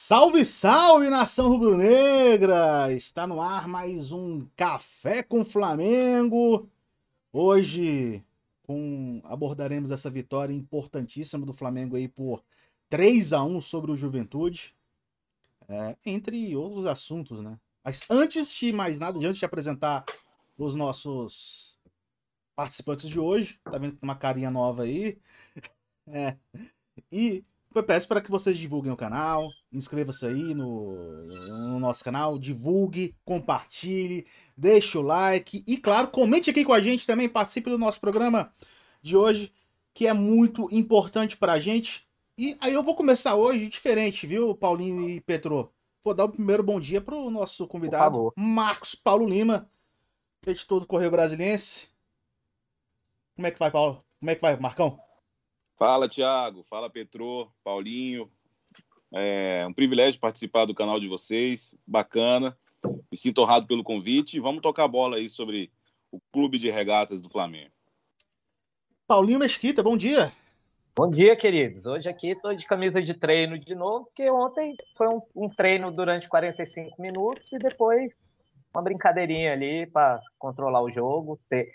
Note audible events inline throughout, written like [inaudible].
Salve, salve, nação rubro-negra! Está no ar mais um Café com Flamengo. Hoje abordaremos essa vitória importantíssima do Flamengo aí por 3 a 1 sobre o Juventude, é, entre outros assuntos, né? Mas antes de mais nada, antes de apresentar os nossos participantes de hoje, tá vendo uma carinha nova aí, [laughs] é, e peço para que vocês divulguem o canal, inscreva-se aí no, no, nosso canal, divulgue, compartilhe, deixe o like e, claro, comente aqui com a gente também, participe do nosso programa de hoje, que é muito importante para a gente. E aí eu vou começar hoje diferente, viu, Paulinho e Petro? Vou dar o primeiro bom dia para o nosso convidado, Marcos Paulo Lima, editor do Correio Brasiliense. Como é que vai, Paulo? Como é que vai, Marcão? Fala, Thiago. Fala, Petro, Paulinho. É um privilégio participar do canal de vocês. Bacana. Me sinto honrado pelo convite. Vamos tocar a bola aí sobre o Clube de Regatas do Flamengo. Paulinho Mesquita, bom dia. Bom dia, queridos. Hoje aqui estou de camisa de treino de novo, porque ontem foi um, um treino durante 45 minutos e depois uma brincadeirinha ali para controlar o jogo, ter,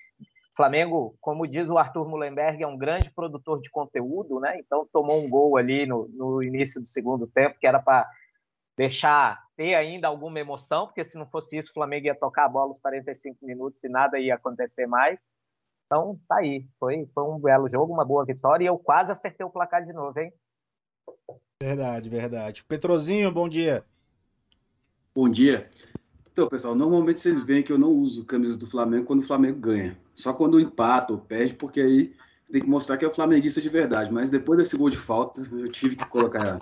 Flamengo, como diz o Arthur Mullenberg, é um grande produtor de conteúdo, né? Então tomou um gol ali no, no início do segundo tempo, que era para deixar ter ainda alguma emoção, porque se não fosse isso, o Flamengo ia tocar a bola os 45 minutos e nada ia acontecer mais. Então, tá aí. Foi, foi um belo jogo, uma boa vitória, e eu quase acertei o placar de novo, hein? Verdade, verdade. Petrozinho, bom dia. Bom dia. Então, pessoal, normalmente vocês veem que eu não uso camisa do Flamengo quando o Flamengo ganha. Só quando empata ou perde, porque aí tem que mostrar que é o flamenguista de verdade. Mas depois desse gol de falta, eu tive que colocar.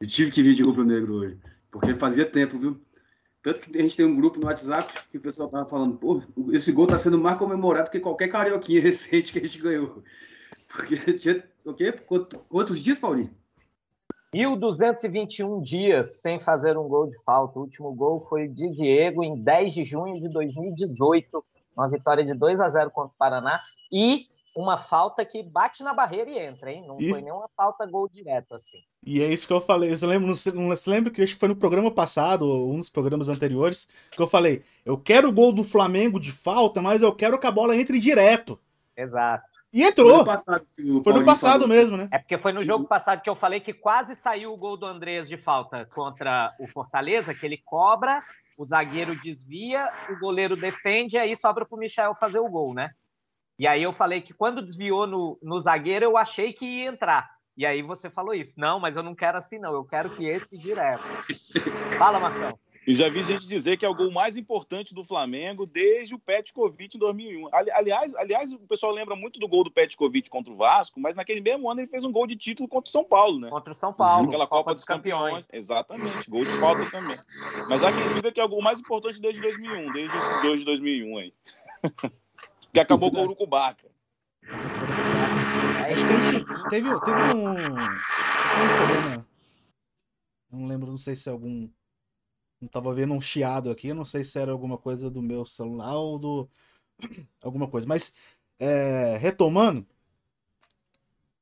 Eu tive que vir de rubro negro hoje. Porque fazia tempo, viu? Tanto que a gente tem um grupo no WhatsApp que o pessoal tava falando, pô, esse gol tá sendo mais comemorado que qualquer carioquinha [laughs] recente que a gente ganhou. Porque tinha o quê? Quantos dias, Paulinho? 1.221 dias sem fazer um gol de falta. O último gol foi de Diego em 10 de junho de 2018, uma vitória de 2 a 0 contra o Paraná e uma falta que bate na barreira e entra, hein? Não e... foi nenhuma falta gol direto assim. E é isso que eu falei. Você lembra, não, não se lembra que acho que foi no programa passado, ou um dos programas anteriores, que eu falei: eu quero o gol do Flamengo de falta, mas eu quero que a bola entre direto. Exato. E entrou. Foi no passado, foi no passado mesmo, né? É porque foi no jogo passado que eu falei que quase saiu o gol do Andrés de falta contra o Fortaleza, que ele cobra, o zagueiro desvia, o goleiro defende, e aí sobra para o Michel fazer o gol, né? E aí eu falei que quando desviou no, no zagueiro, eu achei que ia entrar. E aí você falou isso. Não, mas eu não quero assim, não. Eu quero que entre direto. Fala, Marcão. E já vi gente dizer que é o gol mais importante do Flamengo desde o Petkovic em 2001. Aliás, aliás, o pessoal lembra muito do gol do Petkovic contra o Vasco, mas naquele mesmo ano ele fez um gol de título contra o São Paulo, né? Contra o São Paulo. Aquela Copa, Copa dos, dos campeões. campeões. Exatamente, gol de falta também. Mas há quem diga que é o gol mais importante desde 2001, desde esses dois de 2001 aí. [laughs] que acabou com o Urucubaca. Acho que a gente teve, teve um, um problema. Não lembro, não sei se é algum não tava vendo um chiado aqui, não sei se era alguma coisa do meu celular ou do. [clears throat] alguma coisa. Mas, é, retomando,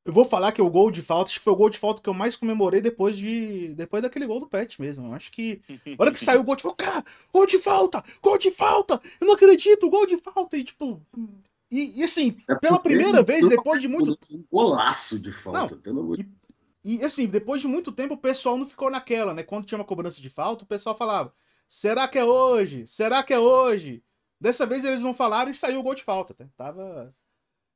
eu vou falar que o gol de falta, acho que foi o gol de falta que eu mais comemorei depois de depois daquele gol do Pet mesmo. Eu acho que. A hora que saiu o gol de falta, cara, gol de falta! Gol de falta! Eu não acredito, gol de falta! E tipo. E, e assim, é pela primeira vez, depois de muito. Um golaço de falta, não, pelo amor de e assim, depois de muito tempo, o pessoal não ficou naquela, né? Quando tinha uma cobrança de falta, o pessoal falava: será que é hoje? Será que é hoje? Dessa vez eles não falaram e saiu o gol de falta. Tá? Tava.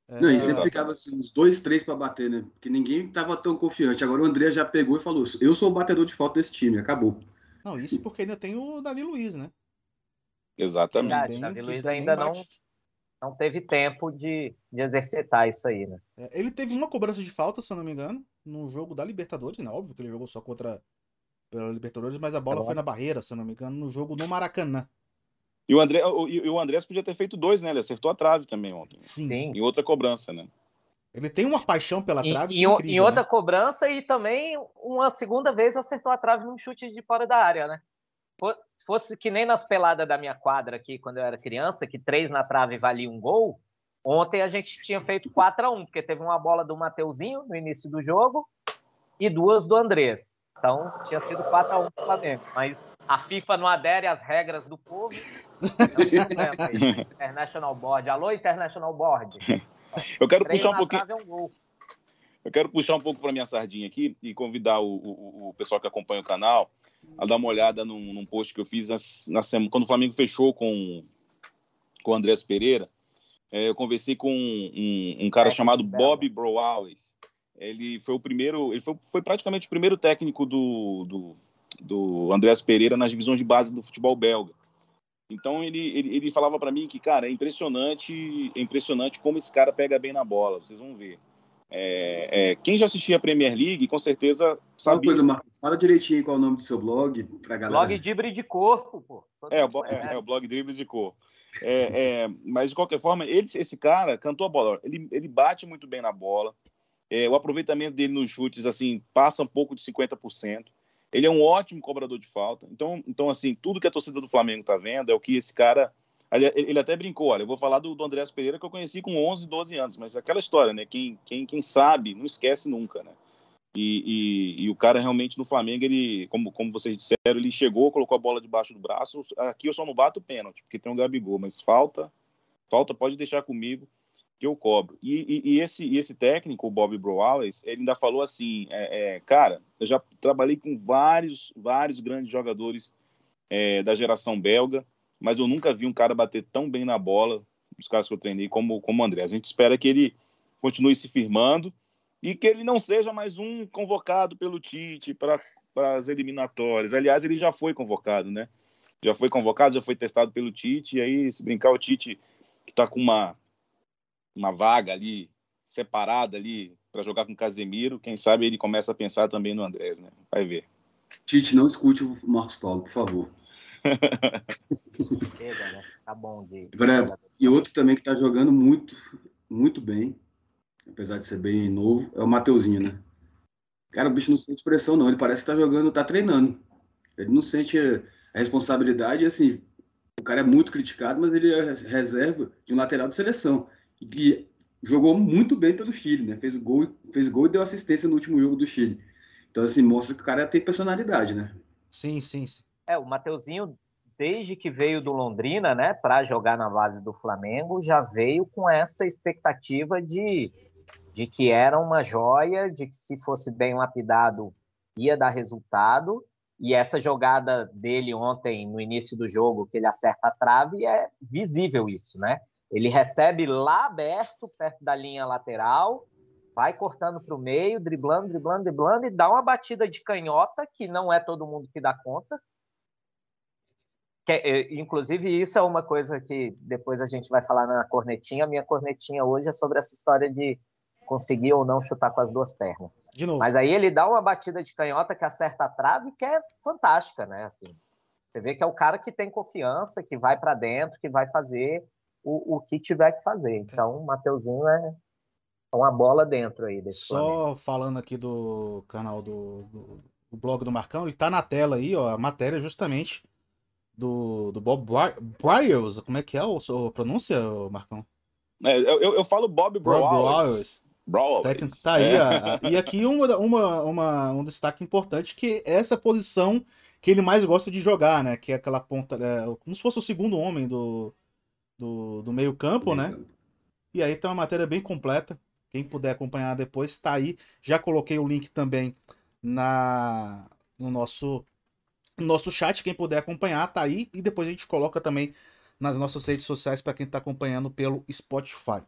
É... Não, e sempre ficava assim, uns dois, três para bater, né? Porque ninguém tava tão confiante. Agora o André já pegou e falou: eu sou o batedor de falta desse time, acabou. Não, isso porque ainda tem o Davi Luiz, né? Exatamente. Verdade, Davi Luiz ainda não, não teve tempo de, de exercitar isso aí, né? É, ele teve uma cobrança de falta, se eu não me engano num jogo da Libertadores, né? Óbvio que ele jogou só contra pela Libertadores, mas a bola tá foi na barreira, se eu não me engano, no jogo no Maracanã. E o, André, o, e o Andrés podia ter feito dois, né? Ele acertou a trave também ontem. Sim. Em outra cobrança, né? Ele tem uma paixão pela trave. E, é incrível, em outra né? cobrança e também uma segunda vez acertou a trave num chute de fora da área, né? Se fosse que nem nas peladas da minha quadra aqui, quando eu era criança, que três na trave valia um gol, Ontem a gente tinha feito 4 a 1 porque teve uma bola do Mateuzinho no início do jogo e duas do Andrés. Então, tinha sido 4x1 pro Flamengo. Mas a FIFA não adere às regras do povo. [laughs] Não International Board. Alô, International Board. Eu quero puxar um pouquinho. É um eu quero puxar um pouco para minha sardinha aqui e convidar o, o, o, pessoal que acompanha o canal a dar uma olhada num, num post que eu fiz na, na, semana, quando o Flamengo fechou com, com o Andrés Pereira. É, eu conversei com um, um cara é, chamado Bob Browales. Ele foi o primeiro, ele foi, foi praticamente o primeiro técnico do, do, do Andrés Pereira nas divisões de base do futebol belga. Então ele, ele, ele falava para mim que, cara, é impressionante, é impressionante como esse cara pega bem na bola. Vocês vão ver. É, é, quem já assistia a Premier League, com certeza sabia. Uma coisa, Marcos, fala direitinho qual é o nome do seu blog pra galera. Blog Drible de Corpo, pô. É, o, é, é, o blog Drible de Corpo. É, é, mas, de qualquer forma, ele, esse cara cantou a bola. Ele, ele bate muito bem na bola. É, o aproveitamento dele nos chutes, assim, passa um pouco de 50%. Ele é um ótimo cobrador de falta. Então, então assim, tudo que a torcida do Flamengo tá vendo é o que esse cara ele até brincou, olha, eu vou falar do, do Andrés Pereira que eu conheci com 11, 12 anos, mas aquela história, né? Quem, quem, quem sabe não esquece nunca, né? E, e, e, o cara realmente no Flamengo, ele, como, como vocês disseram, ele chegou, colocou a bola debaixo do braço. Aqui eu só não bato pênalti, porque tem um Gabigol, mas falta, falta, pode deixar comigo que eu cobro. E, e, esse, esse técnico, o Bob Browales, ele ainda falou assim, é, é, cara, eu já trabalhei com vários, vários grandes jogadores é, da geração belga, mas eu nunca vi um cara bater tão bem na bola, os caras que eu treinei, como, como o André. A gente espera que ele continue se firmando e que ele não seja mais um convocado pelo Tite para as eliminatórias. Aliás, ele já foi convocado, né? Já foi convocado, já foi testado pelo Tite, e aí, se brincar, o Tite que está com uma, uma vaga ali, separada ali, para jogar com o Casemiro, quem sabe ele começa a pensar também no Andrés, né? Vai ver. Tite, não escute o Marcos Paulo, por favor. Chega, né? Tá bom de. Agora, e outro também que tá jogando muito, muito bem, apesar de ser bem novo, é o Mateuzinho, né? Cara, o bicho não sente pressão, não. Ele parece que tá jogando, tá treinando. Ele não sente a responsabilidade, assim, o cara é muito criticado, mas ele é reserva de um lateral de seleção. E jogou muito bem pelo Chile, né? Fez gol, fez gol e deu assistência no último jogo do Chile. Então, assim, mostra que o cara tem personalidade, né? Sim, sim, sim. É, o Mateuzinho, desde que veio do Londrina, né, para jogar na base do Flamengo, já veio com essa expectativa de, de que era uma joia, de que se fosse bem lapidado ia dar resultado. E essa jogada dele ontem, no início do jogo, que ele acerta a trave, é visível isso, né? Ele recebe lá aberto, perto da linha lateral, vai cortando para o meio, driblando, driblando, driblando, e dá uma batida de canhota, que não é todo mundo que dá conta, que, é, inclusive, isso é uma coisa que depois a gente vai falar na cornetinha. A minha cornetinha hoje é sobre essa história de conseguir ou não chutar com as duas pernas. De novo. Mas aí ele dá uma batida de canhota que acerta a trave, que é fantástica, né? Assim, você vê que é o cara que tem confiança, que vai para dentro, que vai fazer o, o que tiver que fazer. Então, o Mateuzinho é uma bola dentro aí desse Só planeta. falando aqui do canal do, do, do blog do Marcão, ele tá na tela aí, ó, a matéria justamente do, do Bob Bryers, como é que é a sua pronúncia, Marcão? É, eu, eu falo Bob Bryers. Técnico tá aí. É. A, a, e aqui uma, uma, uma, um destaque importante que é essa posição que ele mais gosta de jogar, né? Que é aquela ponta, é, como se fosse o segundo homem do, do, do meio campo, né? E aí tem uma matéria bem completa. Quem puder acompanhar depois está aí. Já coloquei o link também na no nosso no nosso chat, quem puder acompanhar, tá aí. E depois a gente coloca também nas nossas redes sociais para quem está acompanhando pelo Spotify.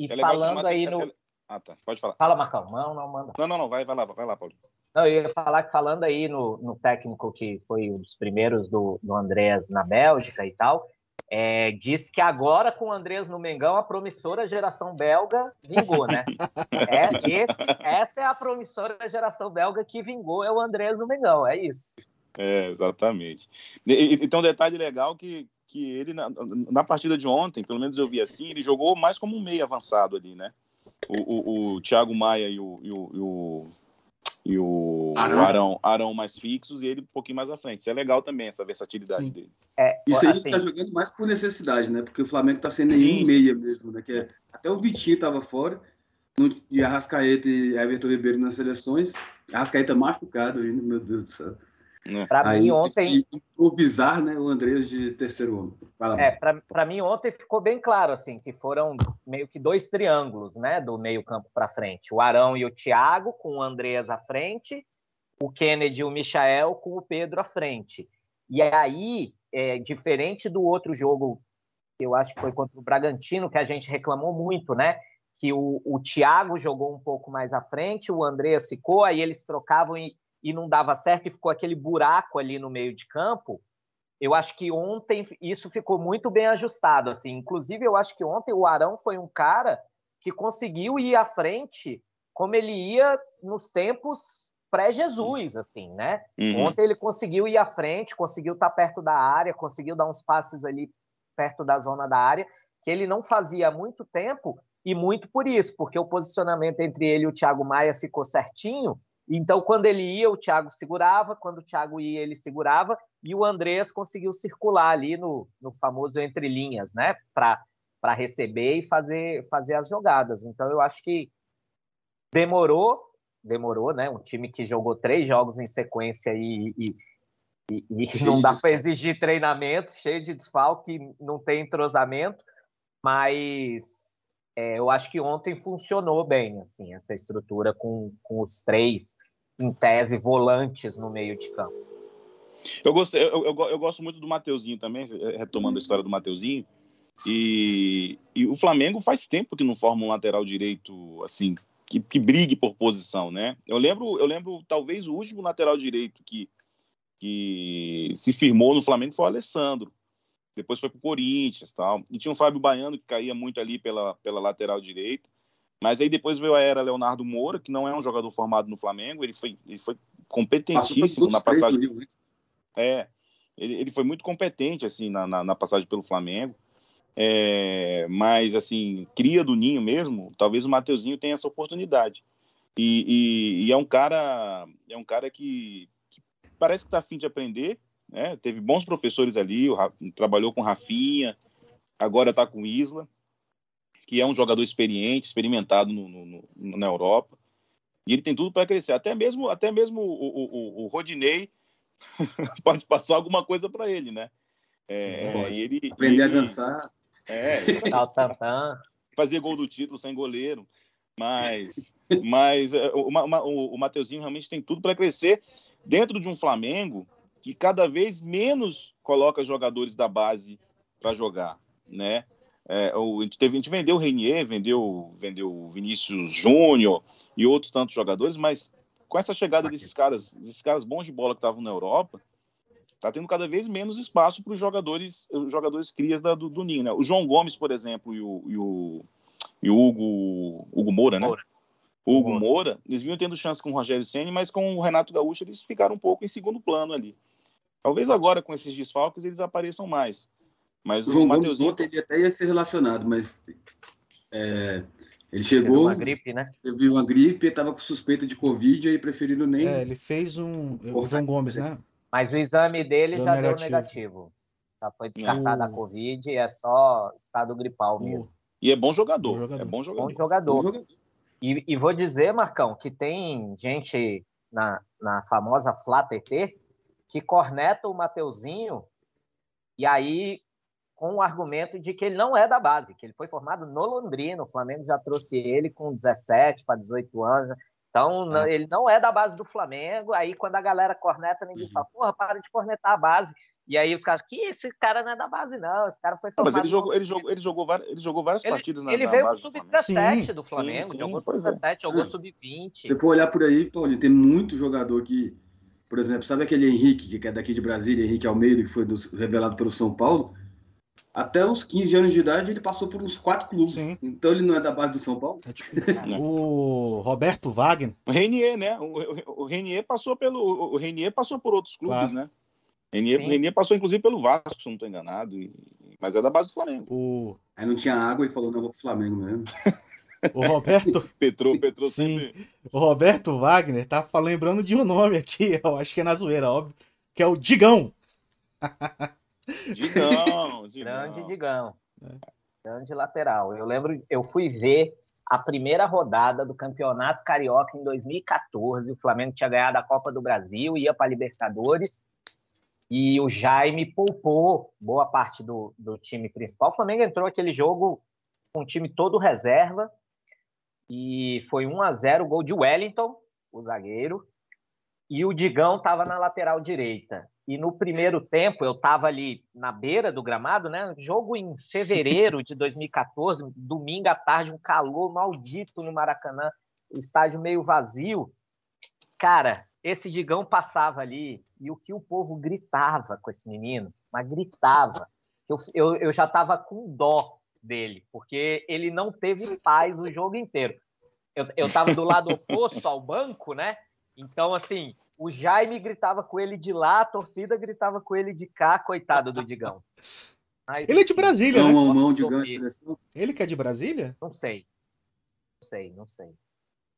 E é falando aí no. Ah, tá. Pode falar. Fala, Marcão. Não, não, manda. Não, não, não. Vai, vai lá, vai lá, Paulo. Não, eu ia falar que falando aí no, no técnico que foi um dos primeiros do, do Andrés na Bélgica e tal, é, diz que agora com o Andrés no Mengão a promissora geração belga vingou, né? [laughs] É, esse, essa é a promissora geração belga que vingou, é o Andrés no Mengão, é isso. É, exatamente. E, e tem um detalhe legal que, que ele, na, na, partida de ontem, pelo menos eu vi assim, ele jogou mais como um meio avançado ali, né? O, o, o Thiago Maia e o, e o, e o e o Arão. Arão, Arão mais fixos e ele um pouquinho mais à frente. Isso é legal também, essa versatilidade Sim. dele. É, Isso aí assim, tá jogando mais por necessidade, né? Porque o Flamengo tá sem nenhum meia mesmo, né? Que é, até o Vitinho tava fora, no, e Arrascaeta e Everton Ribeiro nas seleções, Ascaeta machucado ainda, meu Deus do céu. É. Para mim, ontem. Improvisar né, o Andrés de terceiro homem. Fala, é, para mim, ontem ficou bem claro assim que foram meio que dois triângulos né, do meio-campo para frente: o Arão e o Thiago, com o Andreas à frente, o Kennedy e o Michael, com o Pedro à frente. E aí, é, diferente do outro jogo, que eu acho que foi contra o Bragantino, que a gente reclamou muito, né? Que o, o Thiago jogou um pouco mais à frente, o Andreas ficou, aí eles trocavam e e não dava certo e ficou aquele buraco ali no meio de campo. Eu acho que ontem isso ficou muito bem ajustado, assim. Inclusive, eu acho que ontem o Arão foi um cara que conseguiu ir à frente como ele ia nos tempos pré-Jesus, assim, né? Uhum. Ontem ele conseguiu ir à frente, conseguiu estar perto da área, conseguiu dar uns passes ali perto da zona da área, que ele não fazia há muito tempo, e muito por isso, porque o posicionamento entre ele e o Thiago Maia ficou certinho, então, quando ele ia, o Thiago segurava, quando o Thiago ia, ele segurava, e o Andrés conseguiu circular ali no, no famoso entre linhas, né? Para receber e fazer, fazer as jogadas. Então, eu acho que demorou, demorou, né? Um time que jogou três jogos em sequência e, e, e, e não dá para exigir treinamento, cheio de desfalque, não tem entrosamento, mas é, eu acho que ontem funcionou bem, assim, essa estrutura com, com os três, em tese, volantes no meio de campo. Eu, gostei, eu, eu, eu gosto muito do Mateuzinho também, retomando a história do Mateuzinho. E, e, o Flamengo faz tempo que não forma um lateral direito assim que, que brigue por posição, né? Eu lembro, eu lembro talvez o último lateral direito que, que se firmou no Flamengo foi o Alessandro depois foi para o Corinthians tal. E tinha um Fábio Baiano que caía muito ali pela, pela lateral direita. Mas aí depois veio a era Leonardo Moura, que não é um jogador formado no Flamengo, ele foi, ele foi competentíssimo na passagem. É, ele, ele foi muito competente assim na, na, na passagem pelo Flamengo. É, mas assim, cria do ninho mesmo, talvez o Mateuzinho tenha essa oportunidade. E, e, e é um cara, é um cara que, que parece que está afim de aprender, né? Teve bons professores ali, trabalhou com Rafinha, agora está com Isla, que é um jogador experiente, experimentado no, no, no, na Europa. E ele tem tudo para crescer. Até mesmo, até mesmo o, o, o Rodinei [laughs] pode passar alguma coisa para ele, né? É, ele, Aprender ele, a dançar. É, [laughs] fazer gol do título sem goleiro. Mas, mas é, o, o, o Mateuzinho realmente tem tudo para crescer dentro de um Flamengo que cada vez menos coloca jogadores da base para jogar, né? É, a, gente teve, a gente vendeu o Renier, vendeu, vendeu o Vinícius Júnior e outros tantos jogadores, mas com essa chegada desses caras, desses caras bons de bola que estavam na Europa, tá tendo cada vez menos espaço para os jogadores, os jogadores crias da, do, do Ninho, né? O João Gomes, por exemplo, e o, e o, e o Hugo, Hugo Moura, né? Moura. Hugo Moura, eles vinham tendo chance com o Rogério Senna, mas com o Renato Gaúcho eles ficaram um pouco em segundo plano ali. Talvez agora, com esses desfalques, eles apareçam mais. Mas o, Mateuzinho... Gomes ele até ia ser relacionado, mas é, ele chegou. Teve uma gripe, né? Teve uma gripe, estava com suspeita de Covid e preferiram nem. É, ele fez um. O João Gomes, né? Mas o exame dele deu já negativo. deu negativo. Já foi descartada a Covid, é só estado gripal mesmo. E é bom jogador. bom jogador. É bom jogador. Bom jogador. Bom jogador. E, e, vou dizer, Marcão, que tem gente na, na famosa Flá TT que corneta o Mateuzinho e aí com o argumento de que ele não é da base, que ele foi formado no Londrina, o Flamengo já trouxe ele com 17 para 18 anos, então é. ele não é da base do Flamengo, aí quando a galera corneta, ninguém uhum. fala, porra, para de cornetar a base, e aí os caras, que esse cara não é da base, não. Esse cara foi formado. Não, mas ele jogou, ele jogou, ele jogou, várias, ele jogou várias ele, partidas na Ele na veio pro Sub-17 do Flamengo, sim, sim, jogou Sub-17, é. jogou [clears throat] é. Sub-20. Se for olhar por aí, Paulinho, tem muito jogador que por exemplo, sabe aquele Henrique, que é daqui de Brasília, Henrique Almeida, que foi revelado pelo São Paulo? Até os 15 anos de idade, ele passou por uns quatro clubes. Sim. Então ele não é da base do São Paulo? É tipo, o Roberto Wagner. O Renier, né? O, o Renier passou pelo. O Renier passou por outros clubes, claro. né? Renier, Renier passou, inclusive, pelo Vasco, se não estou enganado. E... Mas é da base do Flamengo. O... Aí não tinha água e falou, não, vou pro Flamengo mesmo. [laughs] O Roberto. [laughs] Petrou, Petrou Sim. Sempre... O Roberto Wagner tá lembrando de um nome aqui, [laughs] eu acho que é na zoeira, óbvio, que é o Digão. [laughs] Digão, Digão. Grande Digão. É. Grande lateral. Eu lembro, eu fui ver a primeira rodada do Campeonato Carioca em 2014. O Flamengo tinha ganhado a Copa do Brasil, ia para a Libertadores. E o Jaime poupou boa parte do, do time principal. O Flamengo entrou aquele jogo com o time todo reserva. E foi 1 a 0 o gol de Wellington, o zagueiro. E o Digão estava na lateral direita. E no primeiro tempo, eu estava ali na beira do gramado, né? Jogo em fevereiro de 2014, domingo à tarde, um calor maldito no Maracanã, o estádio meio vazio. Cara, esse Digão passava ali e o que o povo gritava com esse menino, mas gritava. Eu, eu, eu já estava com dó dele, porque ele não teve paz o jogo inteiro. Eu estava do lado oposto ao banco, né? Então, assim, o Jaime gritava com ele de lá, a torcida gritava com ele de cá, coitado do Digão. Mas, ele é de Brasília, né? Mão, mão de ele que é de Brasília? Não sei. Não sei, não sei.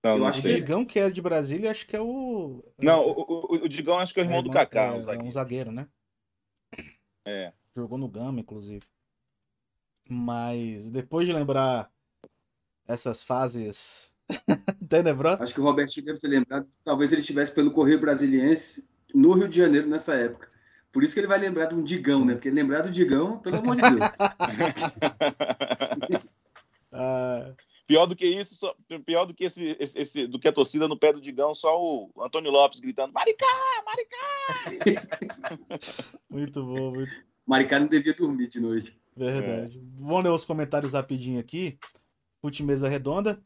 Não, eu acho que o Digão, que é de Brasília, acho que é o. Não, o, o, o Digão acho que é o irmão, é, do Kaká. É, um zagueiro. É um zagueiro, né? É. Jogou no Gama, inclusive. Mas depois de lembrar essas fases [laughs] Tenebrosas. Acho que o Robertinho deve ter lembrado. Talvez ele estivesse pelo Correio Brasiliense no Rio de Janeiro nessa época. Por isso que ele vai lembrar de um Digão, Sim. né? Porque lembrar do Digão, pelo amor de Deus. uh... [laughs] Pior do que isso, só, pior do que esse, esse, esse, do que a torcida no pé do Digão, só o Antônio Lopes gritando: Maricá, Maricá! [laughs] muito bom, muito. Maricá não devia dormir de noite. Verdade. É. Vamos ler os comentários rapidinho aqui. Fute mesa redonda.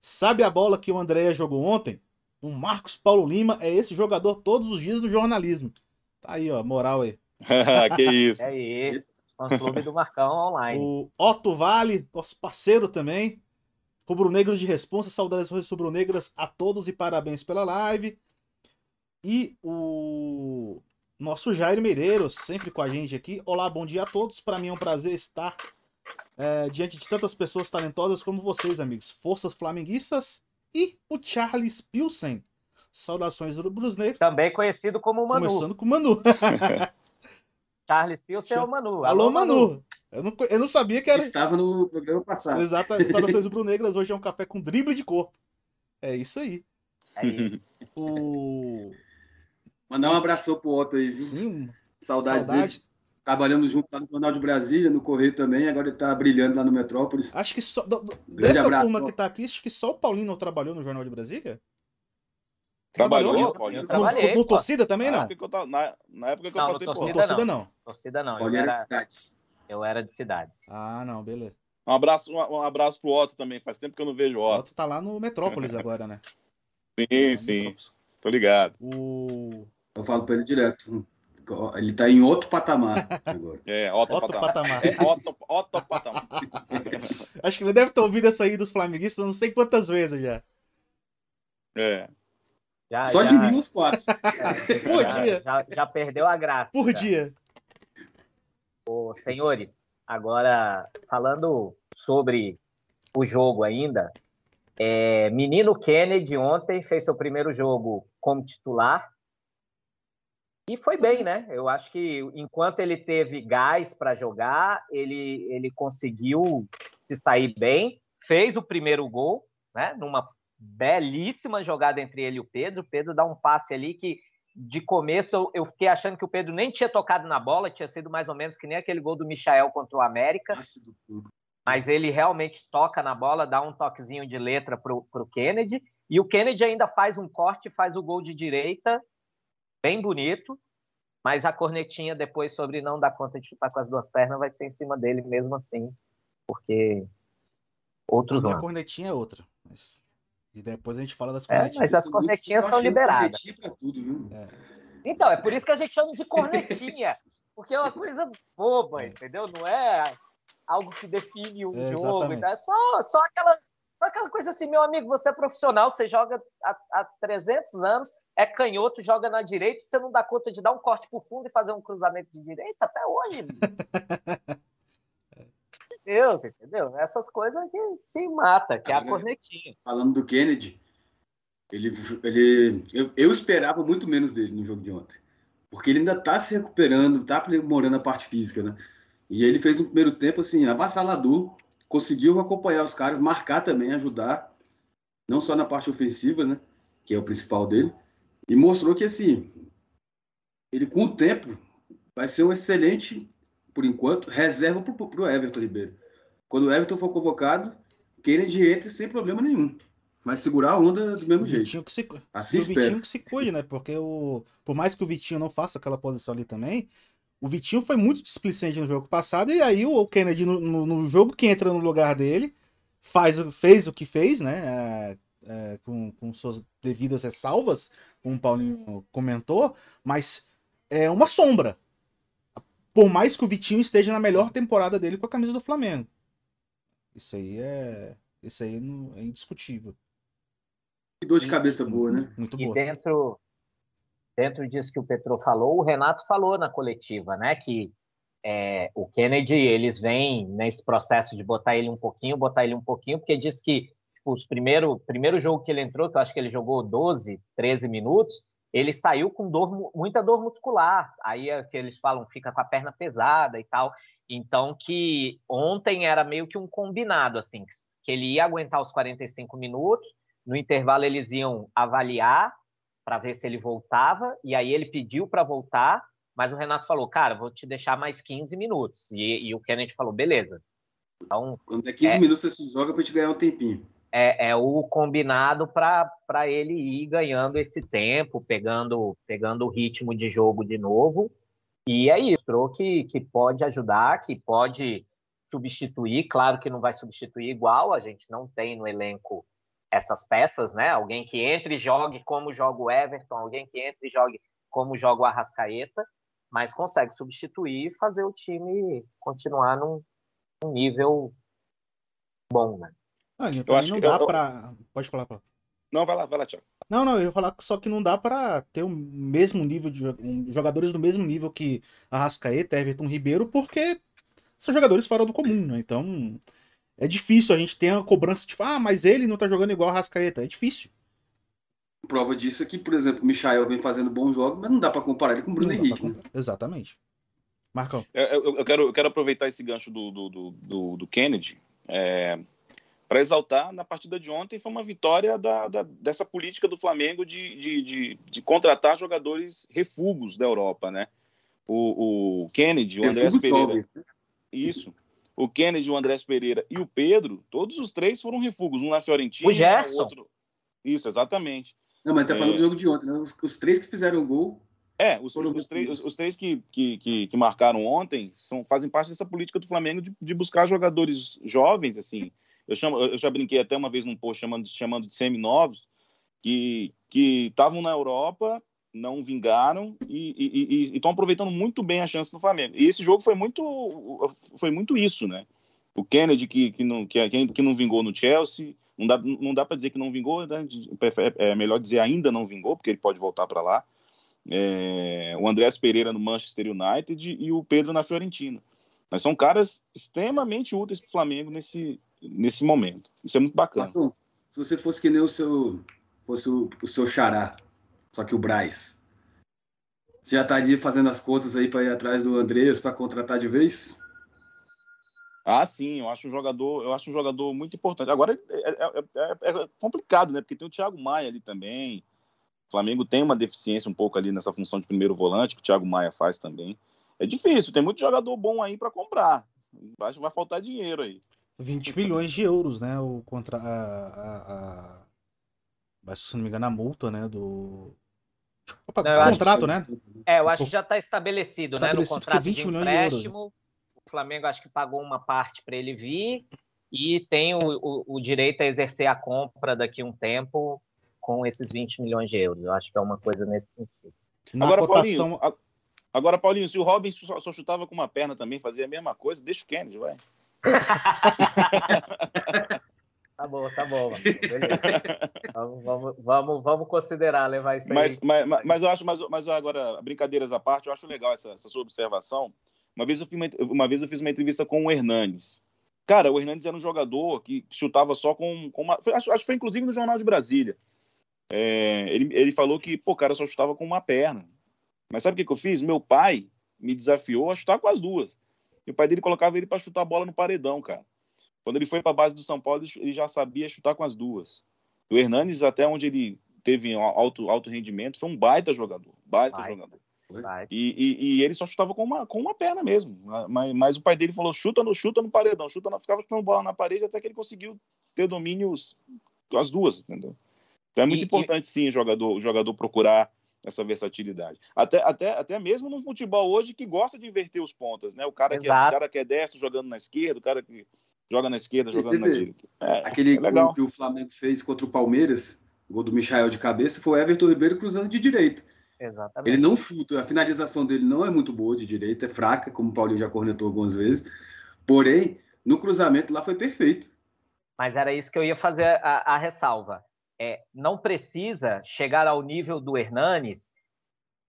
Sabe a bola que o Andréia jogou ontem? O Marcos Paulo Lima é esse jogador todos os dias do jornalismo. Tá aí, ó, moral aí. [laughs] que isso. É aí, fã clube do Marcão online. O Otto Vale, nosso parceiro também. Rubro-Negros de Responsa, saudações rubro-negras a todos e parabéns pela live. E o nosso Jair Meireiro, sempre com a gente aqui. Olá, bom dia a todos. Para mim é um prazer estar é, diante de tantas pessoas talentosas como vocês, amigos. Forças flamenguistas e o Charles Pilsen. Saudações do Brus Negro. Também conhecido como Manu. Começando com o Manu. [laughs] Charles Pilsen é o Manu. Alô, Alô Manu. Manu. Eu, não, eu não sabia que era. Estava no programa passado. Exatamente. Saudações do [laughs] Negras. Hoje é um café com drible de corpo. É isso aí. É isso. O... Mandar um abraço pro Otto aí, viu? Sim. Saudade, Saudade. dele trabalhando junto lá no Jornal de Brasília, no Correio também, agora ele está brilhando lá no Metrópolis. Acho que só. Do, dessa abraço, turma que está aqui, acho que só o Paulinho não trabalhou no Jornal de Brasília? Trabalhou, trabalhou? Paulinho. No, no, torcida também na não? Época tava, na, na, época que não, eu passei por torcida, torcida não. Torcida não. Paulinho era de cidades. Eu era de cidades. Ah, não, beleza. Um abraço, um, um abraço pro Otto também. Faz tempo que eu não vejo o Otto. O Otto tá lá no Metrópolis [laughs] agora, né? Sim, tá sim. Metrópolis. Tô ligado. O... Eu falo pra ele direto. Ele tá em outro patamar agora. É, outro, outro patamar. patamar. É, outro, outro patamar. [laughs] Acho que ele deve ter ouvido essa aí dos flamenguistas não sei quantas vezes já. É. Já, Só já... de mim os quatro. É, [laughs] Por já, dia. Já, já, perdeu a graça. Por dia. Ô, senhores, agora falando sobre o jogo ainda, é, menino Kennedy ontem fez seu primeiro jogo como titular e foi bem, né? Eu acho que enquanto ele teve gás para jogar, ele, ele conseguiu se sair bem, fez o primeiro gol, né? Numa belíssima jogada entre ele e o Pedro. O Pedro dá um passe ali que, de começo, eu, eu fiquei achando que o Pedro nem tinha tocado na bola, tinha sido mais ou menos que nem aquele gol do Michael contra o América. Mas ele realmente toca na bola, dá um toquezinho de letra para o Kennedy. E o Kennedy ainda faz um corte, faz o gol de direita bem bonito, mas a cornetinha depois sobre não dar conta de chutar com as duas pernas vai ser em cima dele mesmo assim, porque outros A cornetinha é outra, mas... e depois a gente fala das cornetinhas. É, mas as cornetinhas são liberadas. Tudo, é. Então, é por isso que a gente chama de cornetinha, [laughs] porque é uma coisa boba, é. entendeu? Não é algo que define um é, jogo, é só, só aquela só aquela coisa assim, meu amigo, você é profissional, você joga há, há 300 anos, é canhoto, joga na direita, você não dá conta de dar um corte pro fundo e fazer um cruzamento de direita até hoje. [laughs] Deus, entendeu? Essas coisas que, que mata, que é a cornetinha. Falando do Kennedy, ele, ele, eu, eu esperava muito menos dele no jogo de ontem. Porque ele ainda está se recuperando, está aprimorando a parte física, né? E ele fez um primeiro tempo, assim, avassalador conseguiu acompanhar os caras, marcar também, ajudar, não só na parte ofensiva, né? Que é o principal dele, e mostrou que assim, ele com o tempo vai ser um excelente, por enquanto, reserva para o Everton Ribeiro. Quando o Everton for convocado, Kennedy entra sem problema nenhum. Vai segurar a onda do mesmo o jeito. Vitinho que se... Assim o. Vitinho que se cuide, né? Porque o... por mais que o Vitinho não faça aquela posição ali também, o Vitinho foi muito displicente no jogo passado, e aí o Kennedy, no, no, no jogo que entra no lugar dele, faz, fez o que fez, né? É, é, com, com suas devidas ressalvas, como o Paulinho comentou, mas é uma sombra. Por mais que o Vitinho esteja na melhor temporada dele com a camisa do Flamengo. Isso aí é. Isso aí não, é indiscutível. Que dor de cabeça boa, né? Muito E boa. dentro, dentro disso que o Petro falou, o Renato falou na coletiva, né? Que é, o Kennedy, eles vêm nesse processo de botar ele um pouquinho, botar ele um pouquinho, porque diz que tipo, os primeiro, primeiro jogo que ele entrou, que eu acho que ele jogou 12, 13 minutos, ele saiu com dor, muita dor muscular. Aí é que eles falam, fica com a perna pesada e tal. Então, que ontem era meio que um combinado, assim, que ele ia aguentar os 45 minutos, no intervalo eles iam avaliar para ver se ele voltava, e aí ele pediu para voltar, mas o Renato falou, cara, vou te deixar mais 15 minutos. E, e o Kennedy falou, beleza. Então, Quando é 15 É. minutos você se joga pra gente ganhar um tempinho. É, é o combinado para ele ir ganhando esse tempo, pegando, pegando o ritmo de jogo de novo. E é isso, mostrou que, que pode ajudar, que pode substituir. Claro que não vai substituir igual, a gente não tem no elenco essas peças, né? Alguém que entre e jogue como joga o Everton, alguém que entre e jogue como joga o Arrascaeta, mas consegue substituir e fazer o time continuar num, num nível bom, né? Ah, também acho não que dá eu- pra. Pode falar, Paulo. Não, vai lá, vai lá, Thiago. Não, não, eu ia falar que só que não dá pra ter o mesmo nível de jogadores do mesmo nível que Arrascaeta, Everton Ribeiro, porque são jogadores fora do comum, né? Então é difícil a gente ter uma cobrança tipo, ah, mas ele não tá jogando igual Arrascaeta. É difícil. Prova disso é que, por exemplo, o Michael vem fazendo bons jogos, mas não dá pra comparar ele com o Bruno pra Henrique. né? Exatamente. Marcão. Eu, eu- eu quero, eu quero aproveitar esse gancho do, do, do, do- do Kennedy para exaltar. Na partida de ontem foi uma vitória da, da- dessa política do Flamengo de, de, de, de contratar jogadores refugos da Europa, né? O, o Kennedy, o Andrés Pereira. jovens, né? Isso. O Kennedy, o Andrés Pereira e o Pedro, todos os três foram refugos. Um na Fiorentina, O Gerson. outro. Isso, exatamente. Não, mas tá falando É. do jogo de ontem, né? Os, os três que fizeram o gol. É, os, os- três, os, os três que, que, que, que marcaram ontem são, fazem parte dessa política do Flamengo de, de buscar jogadores jovens, assim. Eu, chamo, eu já brinquei até uma vez num post chamando, chamando de semi-novos, que estavam na Europa, não vingaram e estão aproveitando muito bem a chance do Flamengo. E esse jogo foi muito, foi muito isso, né? O Kennedy, que, que, não, que, que não vingou no Chelsea, não dá, não dá para dizer que não vingou, né? é melhor dizer ainda não vingou, porque ele pode voltar para lá é, o Andrés Pereira no Manchester United e o Pedro na Fiorentina. Mas são caras extremamente úteis para o Flamengo nesse, nesse momento. Isso é muito bacana. Se você fosse que nem o seu, fosse o, o seu xará, só que o Braz, você já estaria fazendo as contas aí para ir atrás do Andreas para contratar de vez? Ah, sim, eu acho um jogador, eu acho um jogador muito importante. Agora é, é, é, é complicado, né? Porque tem o Thiago Maia ali também. O Flamengo tem uma deficiência um pouco ali nessa função de primeiro volante, que o Thiago Maia faz também. É difícil, tem muito jogador bom aí para comprar. Acho que vai faltar dinheiro aí. 20 milhões de euros, né? O contra a, a, a... Mas, se não me engano, a multa, né? Do. Opa, Não, eu acho contrato, que- né? É, eu acho que já está estabelecido, né? No Estabelecido que é contrato 20 de milhões de euros, né? empréstimo. O Flamengo acho que pagou uma parte para ele vir e tem o, o, o direito a exercer a compra daqui a um tempo com esses 20 milhões de euros. Eu acho que é uma coisa nesse sentido. Na agora, cotação. Paulinho, agora, Paulinho, se o Robin só, só chutava com uma perna também, fazia a mesma coisa, deixa o Kennedy, vai. [laughs] Tá bom, tá bom. Vamos, vamos, vamos, vamos considerar levar isso aí. Mas, mas, mas, mas eu acho, mas, mas agora, brincadeiras à parte, eu acho legal essa, essa sua observação. Uma vez, eu fiz uma, uma vez eu fiz uma entrevista com o Hernanes. Cara, o Hernanes era um jogador que chutava só com, com uma. foi- acho, acho que foi inclusive no Jornal de Brasília. É, ele, ele falou que, pô, cara, só chutava com uma perna. Mas sabe o que, que eu fiz? Meu pai me desafiou a chutar com as duas. E o pai dele colocava ele para chutar a bola no paredão, cara. Quando ele foi para a base do São Paulo, ele já sabia chutar com as duas. O Hernanes, até onde ele teve alto, alto rendimento, foi um baita jogador. Baita, baita. jogador. E, e, e, ele só chutava com uma, com uma perna mesmo. Mas, mas, o pai dele falou: chuta no, chuta no paredão, chuta no, ficava chutando bola na parede até que ele conseguiu ter domínios as duas, entendeu? Então é muito e, importante, sim, o jogador, o jogador procurar essa versatilidade. Até, até, até mesmo no futebol hoje que gosta de inverter os pontas, né? O cara, que é, o cara que é destro jogando na esquerda, o cara que joga na esquerda jogando na direita. É, Aquele é legal. que o Flamengo fez contra o Palmeiras, o gol do Michael de cabeça, foi o Everton Ribeiro cruzando de direita. Exatamente. Ele não chuta, a finalização dele não é muito boa de direita, é fraca, como o Paulinho já cornetou algumas vezes. Porém, no cruzamento lá foi perfeito. Mas era isso que eu ia fazer a, a ressalva é, não precisa chegar ao nível do Hernanes.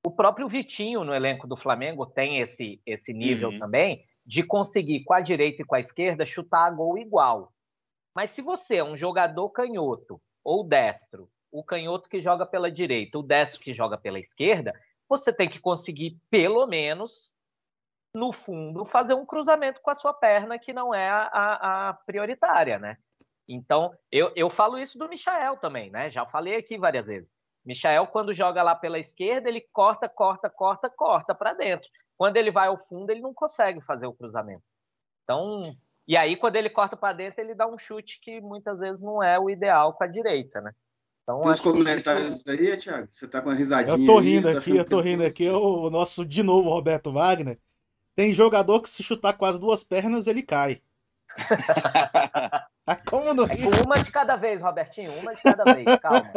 O próprio Vitinho no elenco do Flamengo tem esse, esse nível uhum. também de conseguir com a direita e com a esquerda chutar a gol igual. Mas se você é um jogador canhoto ou destro, o canhoto que joga pela direita, o destro que joga pela esquerda, você tem que conseguir pelo menos no fundo fazer um cruzamento com a sua perna que não é a, a, a prioritária, né? Então, eu, eu falo isso do Michael também, né? Já falei aqui várias vezes. Michael, quando joga lá pela esquerda, ele corta, corta, corta, corta para dentro. Quando ele vai ao fundo, ele não consegue fazer o cruzamento. Então, e aí, quando ele corta para dentro, ele dá um chute que muitas vezes não é o ideal com a direita, né? Então, Tem os comentários isso... aí, Thiago? Você tá com uma risadinha. Eu tô rindo aí, aqui, eu tô rindo aqui. O nosso, de novo, Roberto Wagner. Tem jogador que se chutar com as duas pernas, ele cai. [laughs] [laughs] Como não... Uma de cada vez, Robertinho, uma de cada vez, calma.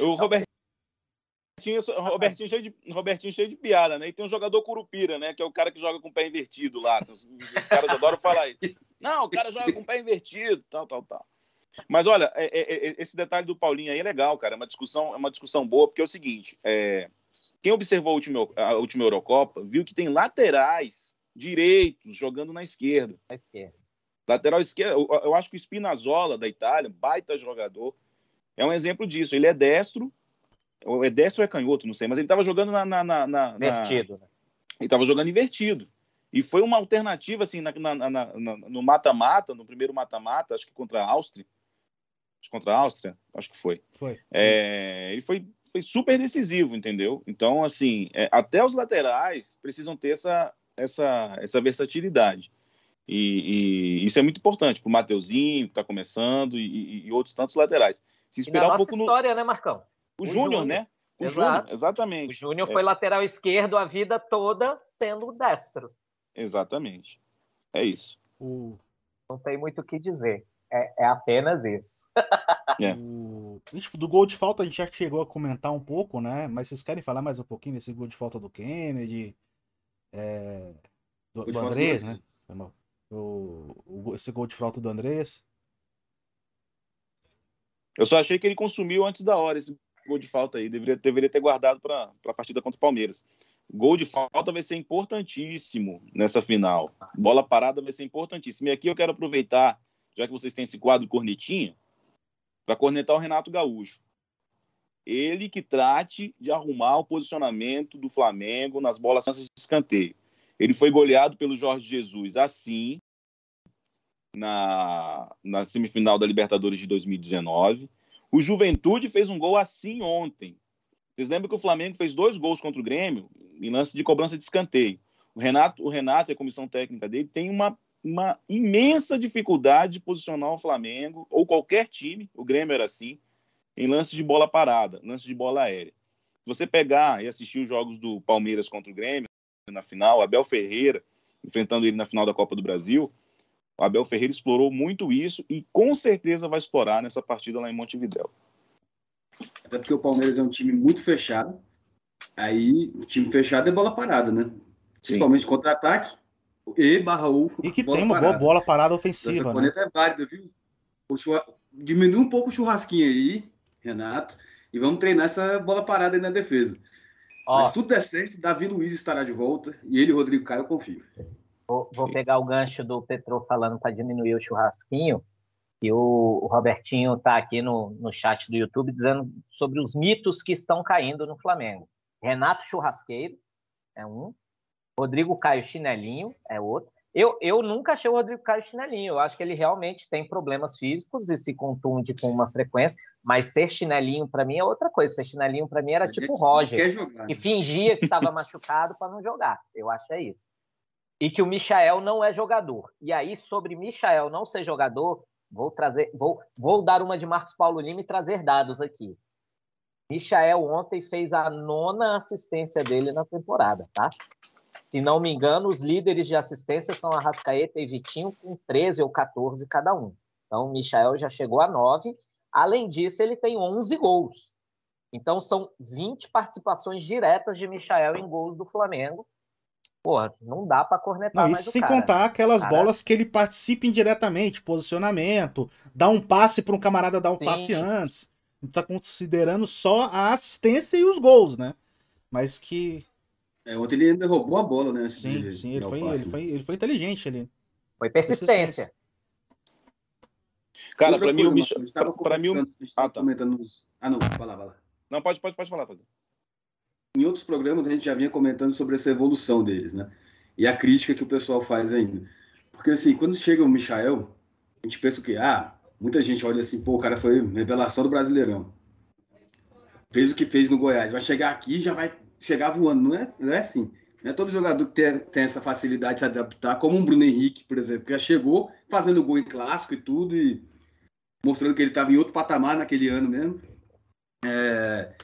O Robertinho, Robertinho, cheio de, Robertinho cheio de piada, né? E tem um jogador curupira, né? Que é o cara que joga com o pé invertido lá. Os, os caras adoram falar isso. Não, o cara joga com o pé invertido, tal, tal, tal. Mas olha, é, é, é, esse detalhe do Paulinho aí é legal, cara. É uma discussão, é uma discussão boa, porque é o seguinte: é, quem observou a última, a última Eurocopa viu que tem laterais direitos jogando na esquerda. Na esquerda. Lateral esquerdo, eu, acho que o Spinazzola da Itália, baita jogador, é um exemplo disso. Ele é destro, é destro ou é canhoto, não sei, mas ele estava jogando na, na, na, na Invertido, né? Ele estava jogando invertido. E foi uma alternativa, assim, na, na, na, no mata-mata, no primeiro mata-mata, acho que contra a Áustria. Acho que contra a Áustria, acho que foi. Foi. É, ele foi, foi super decisivo, entendeu? Então, assim, é, até os laterais precisam ter essa, essa, essa versatilidade. E, e, isso é muito importante para o Mateuzinho, que está começando, e, e, outros tantos laterais. Se esperar um pouco história, no... né, Marcão? O, o Júnior, né? O Júnior, exatamente. O Júnior é. foi lateral esquerdo a vida toda sendo destro. Exatamente. É isso. O... Não tem muito o que dizer. É, é apenas isso. [laughs] é. O... Do gol de falta a gente já chegou a comentar um pouco, né? Mas vocês querem falar mais um pouquinho desse gol de falta do Kennedy? É... Do, do Andrés, né? O, esse gol de falta do Andrés. Eu só achei que ele consumiu antes da hora esse gol de falta aí. Deveria, deveria ter guardado para a partida contra o Palmeiras. Gol de falta vai ser importantíssimo nessa final. Bola parada vai ser importantíssimo. E aqui eu quero aproveitar, já que vocês têm esse quadro cornetinha, para cornetar o Renato Gaúcho. Ele que trate de arrumar o posicionamento do Flamengo nas bolas de escanteio. Ele foi goleado pelo Jorge Jesus assim, na, na semifinal da Libertadores de 2019. O Juventude fez um gol assim ontem. Vocês lembram que o Flamengo fez dois gols contra o Grêmio em lance de cobrança de escanteio. O Renato, o Renato e a comissão técnica dele tem uma, uma imensa dificuldade de posicionar o Flamengo ou qualquer time, o Grêmio era assim, em lance de bola parada, lance de bola aérea. Se você pegar e assistir os jogos do Palmeiras contra o Grêmio na final, Abel Ferreira enfrentando ele na final da Copa do Brasil, o Abel Ferreira explorou muito isso e com certeza vai explorar nessa partida lá em Montevidéu. Até porque o Palmeiras é um time muito fechado. Aí, o time fechado é bola parada, né? Principalmente contra-ataque e barra U. E que tem uma parada. boa bola parada ofensiva. Essa né? é válida, viu? Churra... Diminui um pouco o churrasquinho aí, Renato, e vamos treinar essa bola parada aí na defesa. Ó, Mas tudo der certo, Davi Luiz estará de volta e ele, Rodrigo Caio, eu confio. Vou, vou pegar o gancho do Petro falando para diminuir o churrasquinho. E o, o Robertinho está aqui no, no chat do YouTube dizendo sobre os mitos que estão caindo no Flamengo. Renato Churrasqueiro é um. Rodrigo Caio Chinelinho é outro. Eu, eu nunca achei o Rodrigo Caio chinelinho. Eu acho que ele realmente tem problemas físicos e se contunde com uma frequência, mas ser chinelinho para mim é outra coisa. Ser chinelinho para mim era tipo o Roger, jogar, que né? fingia que estava [laughs] machucado para não jogar. Eu acho é isso. E que o Michael não é jogador. E aí, sobre Michael não ser jogador, vou trazer, vou, vou dar uma de Marcos Paulo Lima e trazer dados aqui. Michael ontem fez a nona assistência dele na temporada, tá? Se não me engano, os líderes de assistência são Arrascaeta e Vitinho, com 13 ou 14 cada um. Então, o Michael já chegou a 9. Além disso, ele tem 11 gols. Então, são 20 participações diretas de Michael em gols do Flamengo. Porra, não dá para cornetar não, mais sem cara, contar né? aquelas cara... bolas que ele participa indiretamente, posicionamento, dá um passe para um camarada dar um Sim. passe antes. Está considerando só a assistência e os gols, né? Mas que é, ontem ele ainda roubou a bola, né? Sim, de, sim, ele, foi, ele, foi, ele foi inteligente ali. Foi persistência. Cara, para mim o Michel. Para mim o. Ah, tá. comentando nos... ah, não, vai lá, vai lá. Não, pode, pode, pode falar, Pedro. Em outros programas a gente já vinha comentando sobre essa evolução deles, né? E a crítica que o pessoal faz ainda. Porque assim, quando chega o Michael, a gente pensa o quê? Ah, muita gente olha assim, pô, o cara foi revelação do Brasileirão. Fez o que fez no Goiás. Vai chegar aqui e já vai chegar voando. Não é, não é assim. Não é todo jogador que tem, tem essa facilidade de se adaptar, como um Bruno Henrique, por exemplo, que já chegou fazendo gol em clássico e tudo, e mostrando que ele estava em outro patamar naquele ano mesmo. É,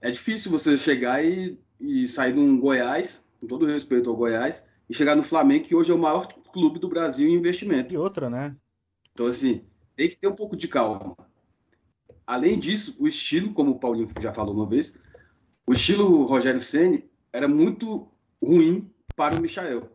é difícil você chegar e, e sair de um Goiás, com todo respeito ao Goiás, e chegar no Flamengo, que hoje é o maior clube do Brasil em investimento. E outra, né? Então, assim, tem que ter um pouco de calma. Além disso, o estilo, como o Paulinho já falou uma vez, o estilo Rogério Ceni era muito ruim para o Michael,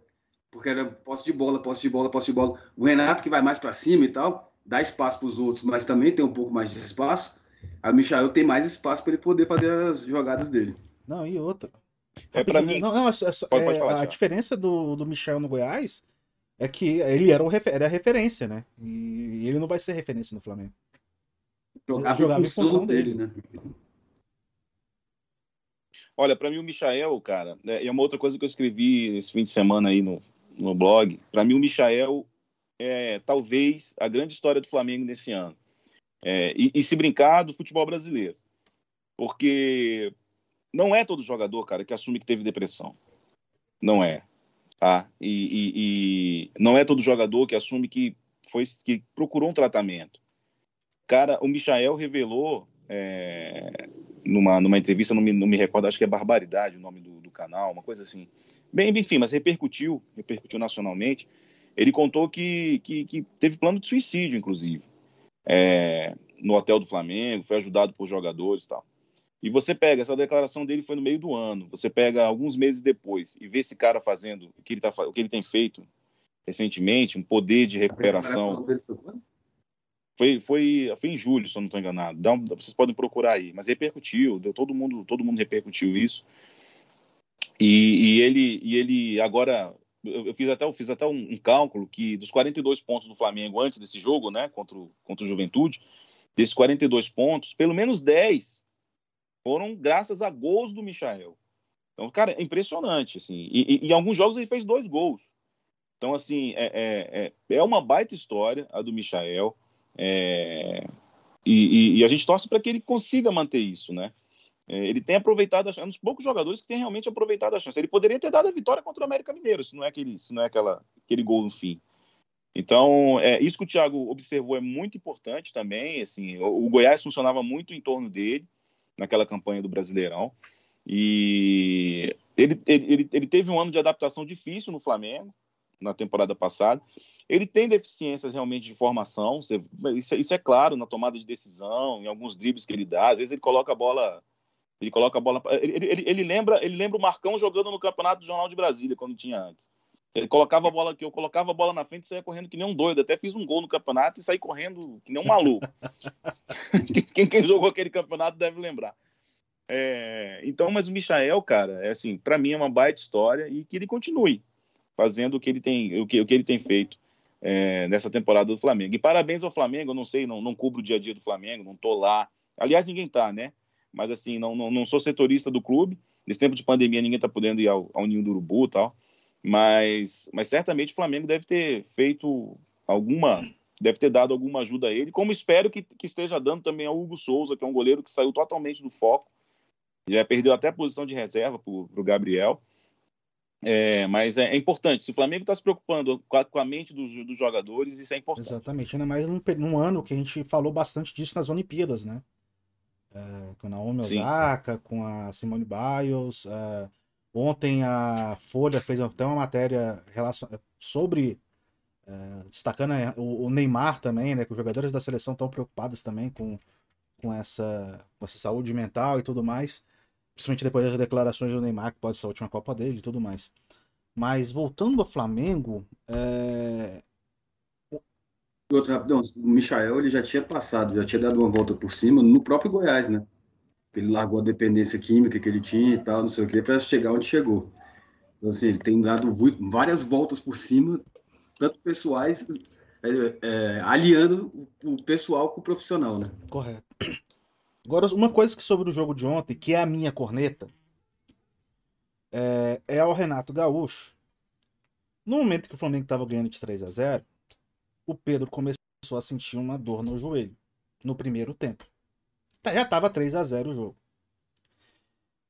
porque era posse de bola, posse de bola, posse de bola. O Renato que vai mais para cima e tal, dá espaço para os outros, mas também tem um pouco mais de espaço. A Michael tem mais espaço para ele poder fazer as jogadas dele. Não, e outra. É para mim. Não, não é, é, pode, pode falar, a diferença do, do Michel no Goiás é que ele era, o refer, era a referência, né? E ele não vai ser referência no Flamengo. Jogava, jogava em função dele, dele, né? Olha, para mim o Michael, cara, é, é uma outra coisa que eu escrevi esse fim de semana aí no, no blog. Para mim o Michael é talvez a grande história do Flamengo nesse ano. É, e, e, se brincar do futebol brasileiro. Porque não é todo jogador, cara, que assume que teve depressão. Não é. Tá? E, e, e não é todo jogador que assume que foi que procurou um tratamento. Cara, o Michael revelou é, numa, numa entrevista, não me, não me recordo, acho que é Barbaridade o nome do, do canal, uma coisa assim. Bem, enfim, mas repercutiu, repercutiu nacionalmente. Ele contou que, que, que teve plano de suicídio, inclusive, é, no hotel do Flamengo, foi ajudado por jogadores e tal. E você pega, essa declaração dele foi no meio do ano, você pega alguns meses depois e vê esse cara fazendo o que ele, tá, o que ele tem feito recentemente, um poder de recuperação. Foi, foi, foi em julho, se eu não estou enganado. Um, vocês podem procurar aí, mas repercutiu, deu todo mundo, todo mundo repercutiu isso. E, e ele, e ele agora, eu, fiz até, eu fiz até um, um, cálculo que dos 42 pontos do Flamengo antes desse jogo, né, contra o, contra o Juventude, desses 42 pontos, pelo menos 10 foram graças a gols do Michael. Então, cara, é impressionante, assim. E, e, em alguns jogos ele fez dois gols. Então, assim, é, é, é, é uma baita história a do Michael. É, e, e, a gente torce para que ele consiga manter isso, né? É, ele tem aproveitado, é um dos poucos jogadores que tem realmente aproveitado a chance. Ele poderia ter dado a vitória contra o América Mineiro, se não é aquele, se não é aquela, aquele gol no fim. Então, é, isso que o Thiago observou é muito importante também. Assim, o, o Goiás funcionava muito em torno dele naquela campanha do Brasileirão. E ele, ele, ele teve um ano de adaptação difícil no Flamengo, na temporada passada. Ele tem deficiências realmente de formação, isso, isso, é claro na tomada de decisão, em alguns dribles que ele dá. Às vezes ele coloca a bola, ele coloca a bola. Ele, ele, ele lembra, ele lembra o Marcão jogando no campeonato do Jornal de Brasília quando tinha antes. Ele colocava a bola que eu colocava a bola na frente e saía correndo que nem um doido. Até fiz um gol no campeonato e saí correndo que nem um maluco. [laughs] quem, quem, jogou aquele campeonato deve lembrar. É, então, mas o Michael, cara, é assim, para mim é uma baita história e que ele continue fazendo o que ele tem, o que, o que ele tem feito é, nessa temporada do Flamengo. E parabéns ao Flamengo, eu não sei, não, não cubro o dia a dia do Flamengo, não tô lá. Aliás, ninguém tá, né? Mas assim, não, não, não sou setorista do clube. Nesse tempo de pandemia, ninguém tá podendo ir ao, ao Ninho do Urubu e tal. Mas, mas certamente o Flamengo deve ter feito alguma, deve ter dado alguma ajuda a ele, como espero que, que esteja dando também ao Hugo Souza, que é um goleiro que saiu totalmente do foco, já perdeu até a posição de reserva para o Gabriel. É, mas é, é, importante. Se o Flamengo está se preocupando com a, com a mente dos, dos, jogadores, isso é importante. Exatamente. Ainda mais num, num, ano que a gente falou bastante disso nas Olimpíadas, né? É, com a Naomi Osaka, com a Simone Biles. É, ontem a Folha fez até uma matéria relacion... sobre. É, destacando é, o, o, Neymar também, né? Que os jogadores da seleção estão preocupados também com, com, essa, com essa saúde mental e tudo mais. Principalmente depois das declarações do Neymar, que pode ser a última Copa dele e tudo mais. Mas voltando ao Flamengo. É... Outro rapidão, o Michael ele já tinha passado, já tinha dado uma volta por cima no próprio Goiás, né? Ele largou a dependência química que ele tinha e tal, não sei o que, para chegar onde chegou. Então, assim, ele tem dado várias voltas por cima, tanto pessoais, é, é, aliando o pessoal com o profissional, né? Correto. Agora, uma coisa que sobre o jogo de ontem, que é a minha corneta, é, é Renato Gaúcho. No momento que o Flamengo estava ganhando de 3 a 0 o Pedro começou a sentir uma dor no joelho no primeiro tempo. Tá, já estava 3 a 0 o jogo.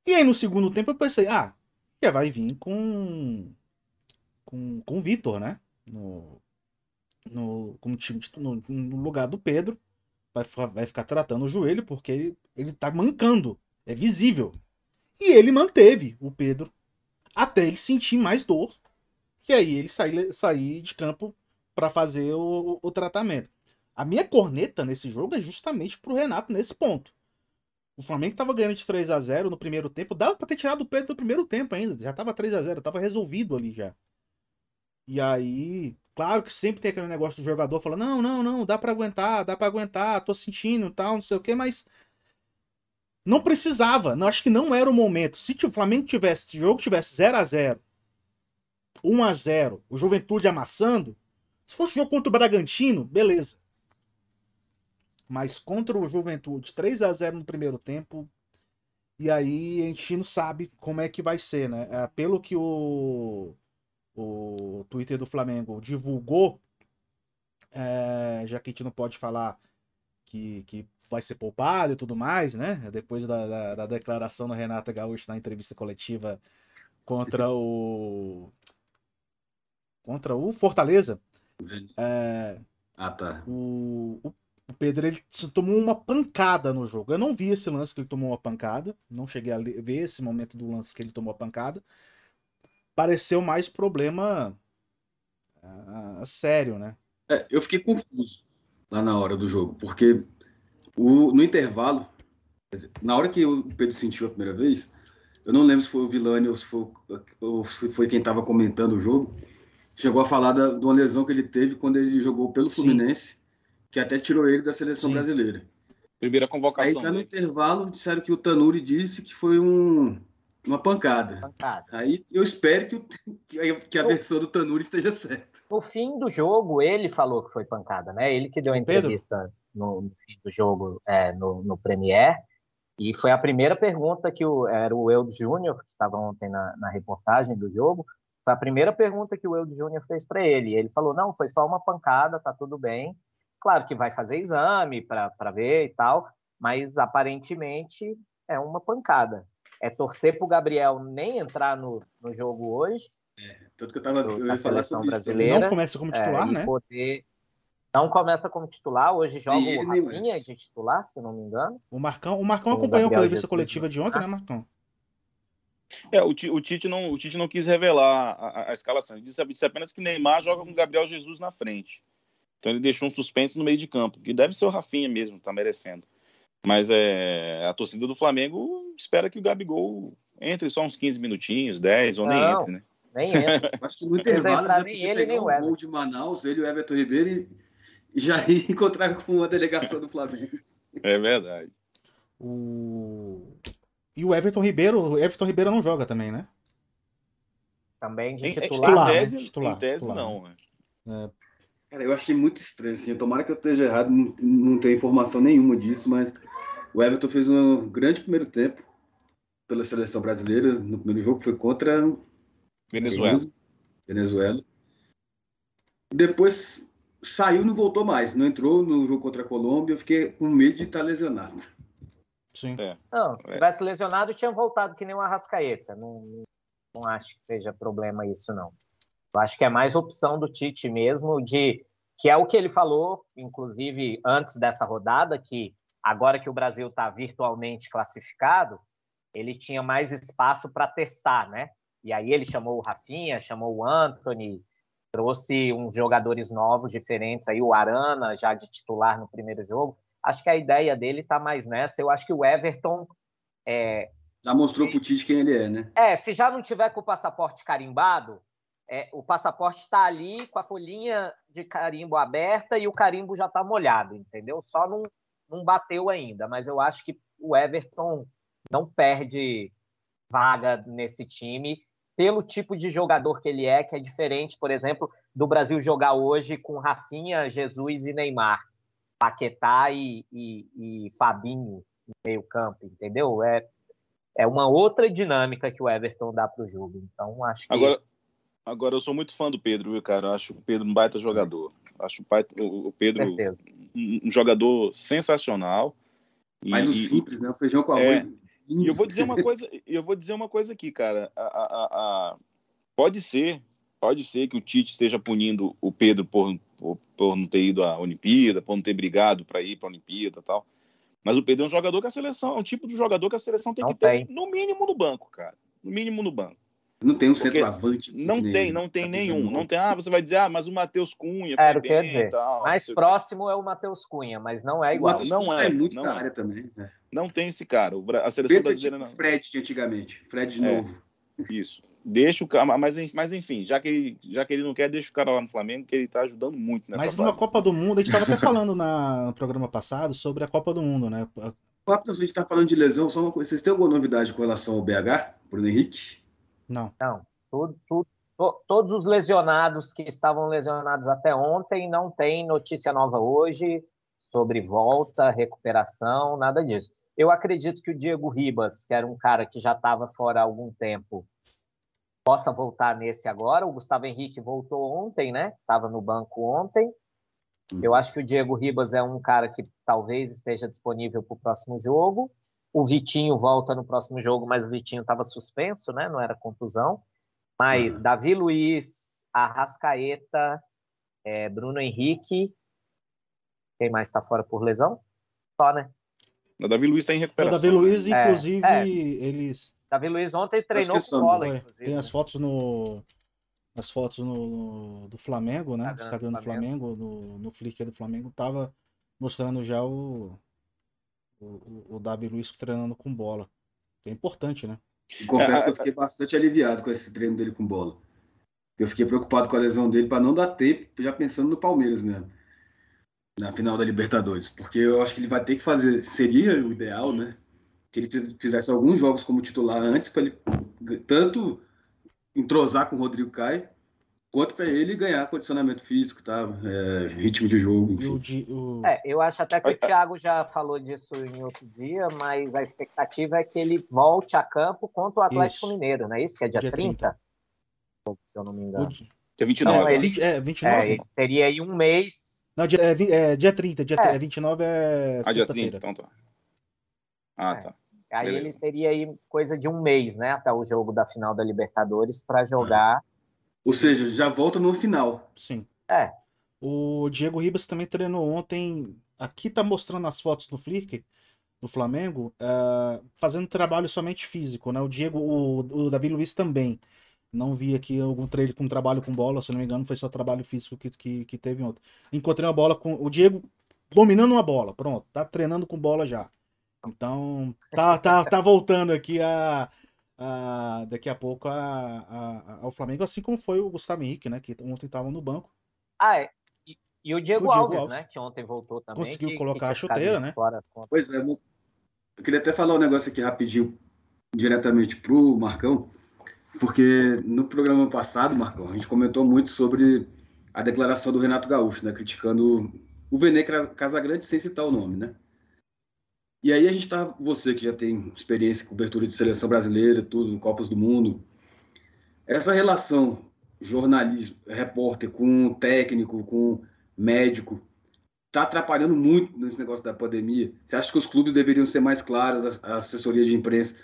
E aí no segundo tempo eu pensei, ah, já vai vir com com, com o Vitor, né? No, no, como time, no, no lugar do Pedro vai, vai ficar tratando o joelho porque ele, ele tá mancando. É visível. E ele manteve o Pedro até ele sentir mais dor. E aí ele sair, de campo para fazer o, o, tratamento. A minha corneta nesse jogo é justamente pro Renato nesse ponto. O Flamengo tava ganhando de 3 a 0 no primeiro tempo. Dava pra ter tirado o Pedro no primeiro tempo ainda. Já tava 3 a 0 tava resolvido ali já. E aí Claro que sempre tem aquele negócio do jogador falando: não, não, não, dá para aguentar, dá para aguentar, tô sentindo tal, não sei o quê, mas não precisava. Não, acho que não era o momento. Se o Flamengo tivesse, se o jogo tivesse 0 a 0 1 a 0 o Juventude amassando, se fosse jogo contra o Bragantino, beleza. Mas contra o Juventude, 3 a 0 no primeiro tempo, e aí a gente não sabe como é que vai ser, né? É, pelo que o o Twitter do Flamengo divulgou, é, já que a gente não pode falar que, que vai ser poupado e tudo mais, né? Depois da, da, da declaração da Renata Gaúcho na entrevista coletiva contra o contra o Fortaleza. É, ah, tá. O, o, o, Pedro ele tomou uma pancada no jogo. Eu não vi esse lance que ele tomou uma pancada. Não cheguei a ver esse momento do lance que ele tomou a pancada pareceu mais problema uh, sério, né? É, eu fiquei confuso lá na hora do jogo, porque o, no intervalo, na hora que o Pedro sentiu a primeira vez, eu não lembro se foi o Vilani ou se foi, ou se foi quem estava comentando o jogo, chegou a falar da, de uma lesão que ele teve quando ele jogou pelo Fluminense, Sim. que até tirou ele da seleção Sim. brasileira. Primeira convocação. Aí já no intervalo disseram que o Tanuri disse que foi um, uma pancada. pancada. Aí eu espero que, que a versão do Tanuri esteja certa. No fim do jogo, ele falou que foi pancada, né? Ele que deu a entrevista no, no, fim do jogo é, no, no Premier. E foi a primeira pergunta que o, era o Eudo Júnior, que estava ontem na, na, reportagem do jogo. Foi a primeira pergunta que o Eudo Júnior fez para ele. Ele falou: não, foi só uma pancada, tá tudo bem. Claro que vai fazer exame para ver e tal, mas aparentemente é uma pancada é torcer para o Gabriel nem entrar no, no jogo hoje. É, tanto que eu estava na seleção brasileira. Não começa como titular, é, né? Poder... Não começa como titular. Hoje joga o Rafinha de titular, se não me engano. O Marcão, o Marcão acompanhou a entrevista coletiva de ontem, né, Marcão? É, o, o, Tite não, o Tite não quis revelar a, a, a escalação. Ele disse, disse, apenas que Neymar joga com Gabriel Jesus na frente. Então ele deixou um suspense no meio de campo, que deve ser o Rafinha mesmo, tá merecendo. Mas é, a torcida do Flamengo espera que o Gabigol entre só uns 15 minutinhos, 10, ou não, nem entre, né? Nem [laughs] entra. Acho que no intervalo já podia ele, pegar um gol de Manaus, ele e o Everton Ribeiro, e já ir [laughs] encontrar com a delegação do Flamengo. É verdade. O... E o Everton Ribeiro, o Everton Ribeiro não joga também, né? Também de titular. Em tese, titular, em tese titular, não. Né? É, Cara, eu achei muito estranho, assim. Tomara que eu esteja errado, não, não tenho informação nenhuma disso, mas o Everton fez um grande primeiro tempo pela seleção brasileira. No primeiro jogo foi contra Venezuela. Venezuela. Depois saiu não voltou mais. Não entrou no jogo contra a Colômbia. Eu fiquei com medo de estar lesionado. Sim. É. Não, se tivesse lesionado, tinha voltado que nem o Arrascaeta. Não, não acho que seja problema isso, não. Eu acho que é mais opção do Tite mesmo, de que é o que ele falou, inclusive antes dessa rodada, que agora que o Brasil está virtualmente classificado, ele tinha mais espaço para testar, né? E aí ele chamou o Rafinha, chamou o Anthony, trouxe uns jogadores novos, diferentes, aí o Arana já de titular no primeiro jogo. Acho que a ideia dele está mais nessa. Eu acho que o Everton é, já mostrou para o Tite quem ele é, né? É, se já não tiver com o passaporte carimbado, é, o passaporte está ali com a folhinha de carimbo aberta e o carimbo já está molhado, entendeu? Só não, não bateu ainda, mas eu acho que o Everton não perde vaga nesse time pelo tipo de jogador que ele é, que é diferente, por exemplo, do Brasil jogar hoje com Rafinha, Jesus e Neymar, Paquetá e, e, e Fabinho no meio campo, entendeu? É, é uma outra dinâmica que o Everton dá para o jogo. Então, acho que. Agora, agora, eu sou muito fã do Pedro, viu, cara? Eu acho o Pedro um baita jogador. Acho o Pedro um, jogador sensacional. Mais o simples, né? O feijão com arroz. É, e eu vou dizer uma coisa, eu vou dizer uma coisa aqui, cara. A, a, a, pode ser, pode ser que o Tite esteja punindo o Pedro por, por, por não ter ido à Olimpíada, por não ter brigado para ir para a Olimpíada, tal. Mas o Pedro é um jogador que a seleção, é um tipo de jogador que a seleção tem não que tem. ter no mínimo no banco, cara. No mínimo no banco. Não tem um centroavante. Assim, não tem, não tem tá nenhum. Não tem, ah, você vai dizer, ah, mas o Matheus Cunha. É, quer dizer, tal, mais próximo é o Matheus Cunha, mas não é igual. O não é, muito não da é. área também. Né? Não tem esse cara. A seleção Pedro brasileira não. Fred de antigamente. Fred de é, novo. Isso. Deixa o cara, mas, mas enfim, já que, ele, já que ele não quer, deixa o cara lá no Flamengo, que ele tá ajudando muito nessa Mas numa Copa do Mundo, a gente estava até falando na, no programa passado sobre a Copa do Mundo, né? A gente está falando de lesão, só uma coisa. Vocês têm alguma novidade com relação ao BH, Bruno Henrique? Não. Não. Tudo, tudo, to, todos os lesionados que estavam lesionados até ontem não tem notícia nova hoje sobre volta, recuperação, nada disso. Eu acredito que o Diego Ribas, que era um cara que já estava fora há algum tempo, possa voltar nesse agora. O Gustavo Henrique voltou ontem, né? Estava no banco ontem. Eu acho que o Diego Ribas é um cara que talvez esteja disponível para o próximo jogo. O Vitinho volta no próximo jogo, mas o Vitinho estava suspenso, né? Não era contusão. Mas uhum. Davi Luiz, Arrascaeta, é, Bruno Henrique. Quem mais está fora por lesão? Só, né? O Davi Luiz está em recuperação. O Davi Luiz, é, inclusive, é, eles. Davi Luiz ontem treinou com bola, inclusive. Tem as fotos no. As fotos no, no do Flamengo, né? Instagram do Flamengo, no, no Flickr do Flamengo, tava mostrando já o, o, o Davi Luiz treinando com bola. É importante, né? confesso que eu fiquei bastante aliviado com esse treino dele com bola. Eu fiquei preocupado com a lesão dele para não dar tempo, já pensando no Palmeiras mesmo, na final da Libertadores, porque eu acho que ele vai ter que fazer, seria o ideal, né? Que ele fizesse alguns jogos como titular antes, para ele tanto entrosar com o Rodrigo Caio, quanto para ele ganhar condicionamento físico, tá? É, ritmo de jogo. Enfim. É, eu acho até que o Thiago já falou disso em outro dia, mas a expectativa é que ele volte a campo contra o Atlético isso. Mineiro, não é isso? Que é dia, dia 30? 30? Se eu não me engano. Dia 29. Não, ele, é, 29. É, ele teria aí um mês. Não, dia, é, é dia 30, dia é. 29 é ah, dia 30, então tá. Ah, é. tá. Aí Beleza. ele teria aí coisa de um mês, né, até o jogo da final da Libertadores para jogar ou seja, já volta no final. Sim. É. O Diego Ribas também treinou ontem. Aqui tá mostrando as fotos do Flickr do Flamengo, uh, fazendo trabalho somente físico, né? O Diego, o, o Davi Luiz também. Não vi aqui algum trailer com trabalho com bola, se não me engano, foi só trabalho físico que, que, que teve ontem. Encontrei uma bola com o Diego dominando uma bola, pronto, tá treinando com bola já. Então, tá, tá, tá voltando aqui a, a, daqui a pouco a, a, ao Flamengo, assim como foi o Gustavo Henrique, né? Que ontem estava no banco. Ah, é. E, e o, Diego, o Diego Alves, Alves, né? Que ontem voltou também. Conseguiu que, colocar que a chuteira, né? Fora. Pois é, eu queria até falar um negócio aqui rapidinho, diretamente pro Marcão, porque no programa passado, Marcão, a gente comentou muito sobre a declaração do Renato Gaúcho, né? Criticando o Vene Casagrande sem citar o nome, né? E aí a gente tá, você que já tem experiência em cobertura de seleção brasileira, tudo, Copas do Mundo, essa relação jornalismo, repórter, com técnico, com médico, está atrapalhando muito nesse negócio da pandemia? Você acha que os clubes deveriam ser mais claros, a assessoria de imprensa?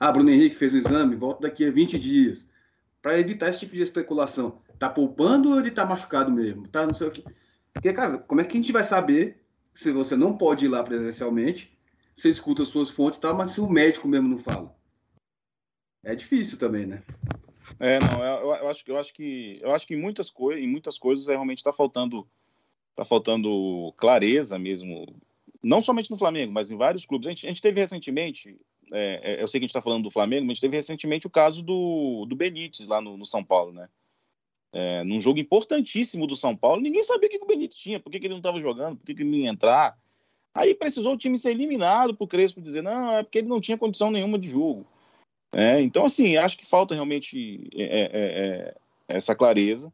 Ah, Bruno Henrique fez o exame, volta daqui a 20 dias. Para evitar esse tipo de especulação. Tá poupando ou ele tá machucado mesmo? Tá não sei o que. Porque, cara, como é que a gente vai saber se você não pode ir lá presencialmente? Você escuta as suas fontes tal, mas se o médico mesmo não fala? É difícil também, né? É, não, eu, eu, acho, eu acho que eu acho que em muitas coisas, em muitas coisas é, realmente está faltando tá faltando clareza mesmo, não somente no Flamengo, mas em vários clubes. A gente, a gente teve recentemente, é, é eu sei que a gente está falando do Flamengo, mas a gente teve recentemente o caso do, do Benítez lá no, no São Paulo, né? É, num jogo importantíssimo do São Paulo, ninguém sabia o que, que o Benítez tinha, por que, que ele não estava jogando, por que, que ele não ia entrar. Aí precisou o time ser eliminado por Crespo dizer, não, é porque ele não tinha condição nenhuma de jogo. É, então, assim, acho que falta realmente é, é, é essa clareza.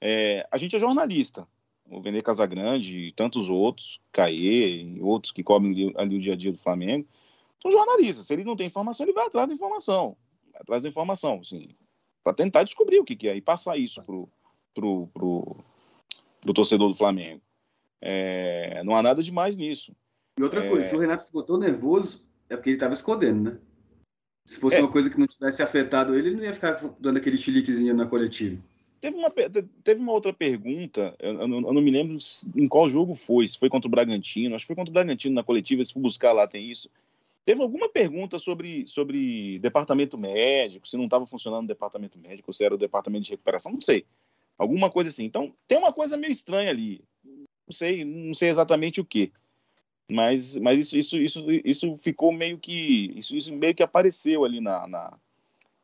É, a gente é jornalista, o Vender Casagrande e tantos outros, Caê e outros que cobrem ali o dia a dia do Flamengo, são jornalistas. Se ele não tem informação, ele vai atrás da informação. Vai atrás da informação, assim, para tentar descobrir o que, que, é e passar isso pro, pro, pro, pro torcedor do Flamengo. É, não há nada demais nisso. E outra é... coisa, se o Renato ficou tão nervoso, é porque ele estava escondendo, né? Se fosse é. uma coisa que não tivesse afetado ele, ele não ia ficar dando aquele chiliquezinho na coletiva. Teve uma, teve uma outra pergunta, eu, eu, não, eu, não me lembro em qual jogo foi, se foi contra o Bragantino, acho que foi contra o Bragantino na coletiva, se for buscar lá tem isso. Teve alguma pergunta sobre, sobre departamento médico, se não estava funcionando o departamento médico, se era o departamento de recuperação, não sei. Alguma coisa assim. Então, tem uma coisa meio estranha ali. Não sei, não sei exatamente o que. Mas, mas isso, isso, isso, isso ficou meio que. Isso, isso meio que apareceu ali na, na,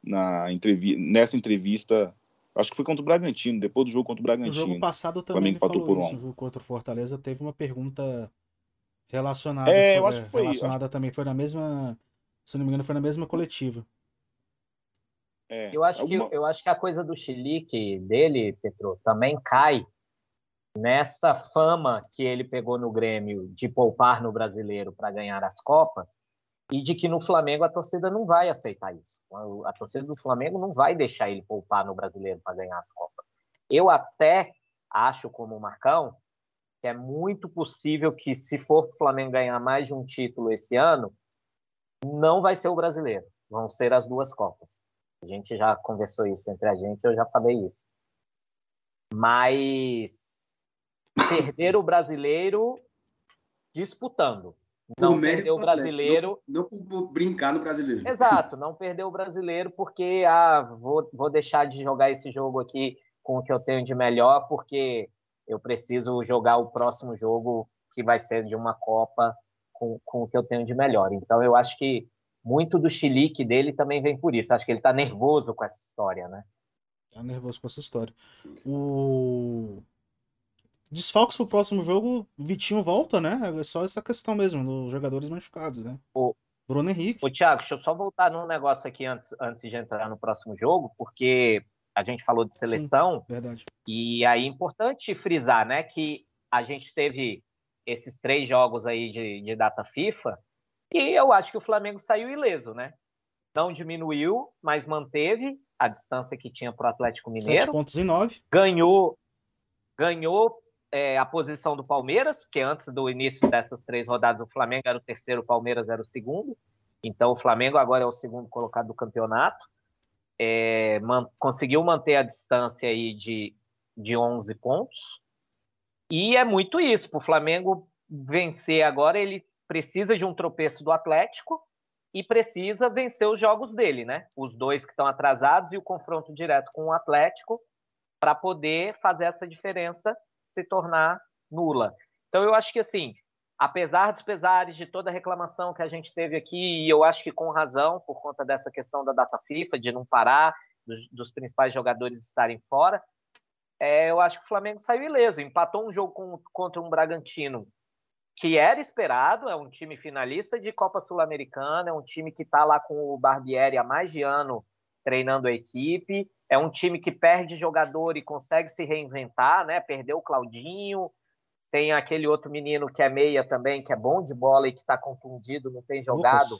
na entrevista, nessa entrevista. Acho que foi contra o Bragantino, depois do jogo contra o Bragantino. No jogo passado também ele falou por isso. No jogo contra o Fortaleza teve uma pergunta relacionada. É, eu acho que foi. Relacionada também, foi na mesma. Se não me engano, foi na mesma coletiva. É, eu, acho alguma... que, eu acho que a coisa do chilique dele, Petro, também cai nessa fama que ele pegou no Grêmio de poupar no brasileiro para ganhar as Copas e de que no Flamengo a torcida não vai aceitar isso. A torcida do Flamengo não vai deixar ele poupar no brasileiro para ganhar as Copas. Eu até acho, como o Marcão, que é muito possível que, se for o Flamengo ganhar mais de um título esse ano, não vai ser o brasileiro, vão ser as duas Copas. A gente já conversou isso entre a gente, eu já falei isso. Mas perder o brasileiro disputando. Não perder o brasileiro. Não, não, brincar no brasileiro. Exato, não perder o brasileiro porque ah, vou, vou deixar de jogar esse jogo aqui com o que eu tenho de melhor, porque eu preciso jogar o próximo jogo que vai ser de uma Copa com, com o que eu tenho de melhor. Então eu acho que muito do chilique dele também vem por isso. Acho que ele está nervoso com essa história, né? Tá nervoso com essa história. O Desfalques pro próximo jogo, Vitinho volta, né? É só essa questão mesmo, dos jogadores machucados, né? O Bruno Henrique. Ô, Thiago, deixa eu só voltar num negócio aqui antes, antes de entrar no próximo jogo, porque a gente falou de seleção. Sim, verdade. E aí é importante frisar, né, que a gente teve esses três jogos aí de, de data FIFA e eu acho que o Flamengo saiu ileso, né? Não diminuiu, mas manteve a distância que tinha para o Atlético Mineiro. 7 pontos em 9. Ganhou, ganhou é, a posição do Palmeiras, porque antes do início dessas três rodadas o Flamengo era o terceiro, o Palmeiras era o segundo. Então o Flamengo agora é o segundo colocado do campeonato. É, man, conseguiu manter a distância aí de, de 11 pontos. E é muito isso. Para o Flamengo vencer agora, ele precisa de um tropeço do Atlético e precisa vencer os jogos dele, né? Os dois que estão atrasados e o confronto direto com o Atlético para poder fazer essa diferença se tornar nula. Então, eu acho que, assim, apesar dos pesares de toda a reclamação que a gente teve aqui, e eu acho que com razão, por conta dessa questão da data FIFA, de não parar, dos, dos principais jogadores estarem fora, é, eu acho que o Flamengo saiu ileso. Empatou um jogo com, contra um Bragantino que era esperado, é um time finalista de Copa Sul-Americana, é um time que está lá com o Barbieri há mais de ano treinando a equipe, é um time que perde jogador e consegue se reinventar, né? Perdeu o Claudinho, tem aquele outro menino que é meia também, que é bom de bola e que está contundido, não tem jogado.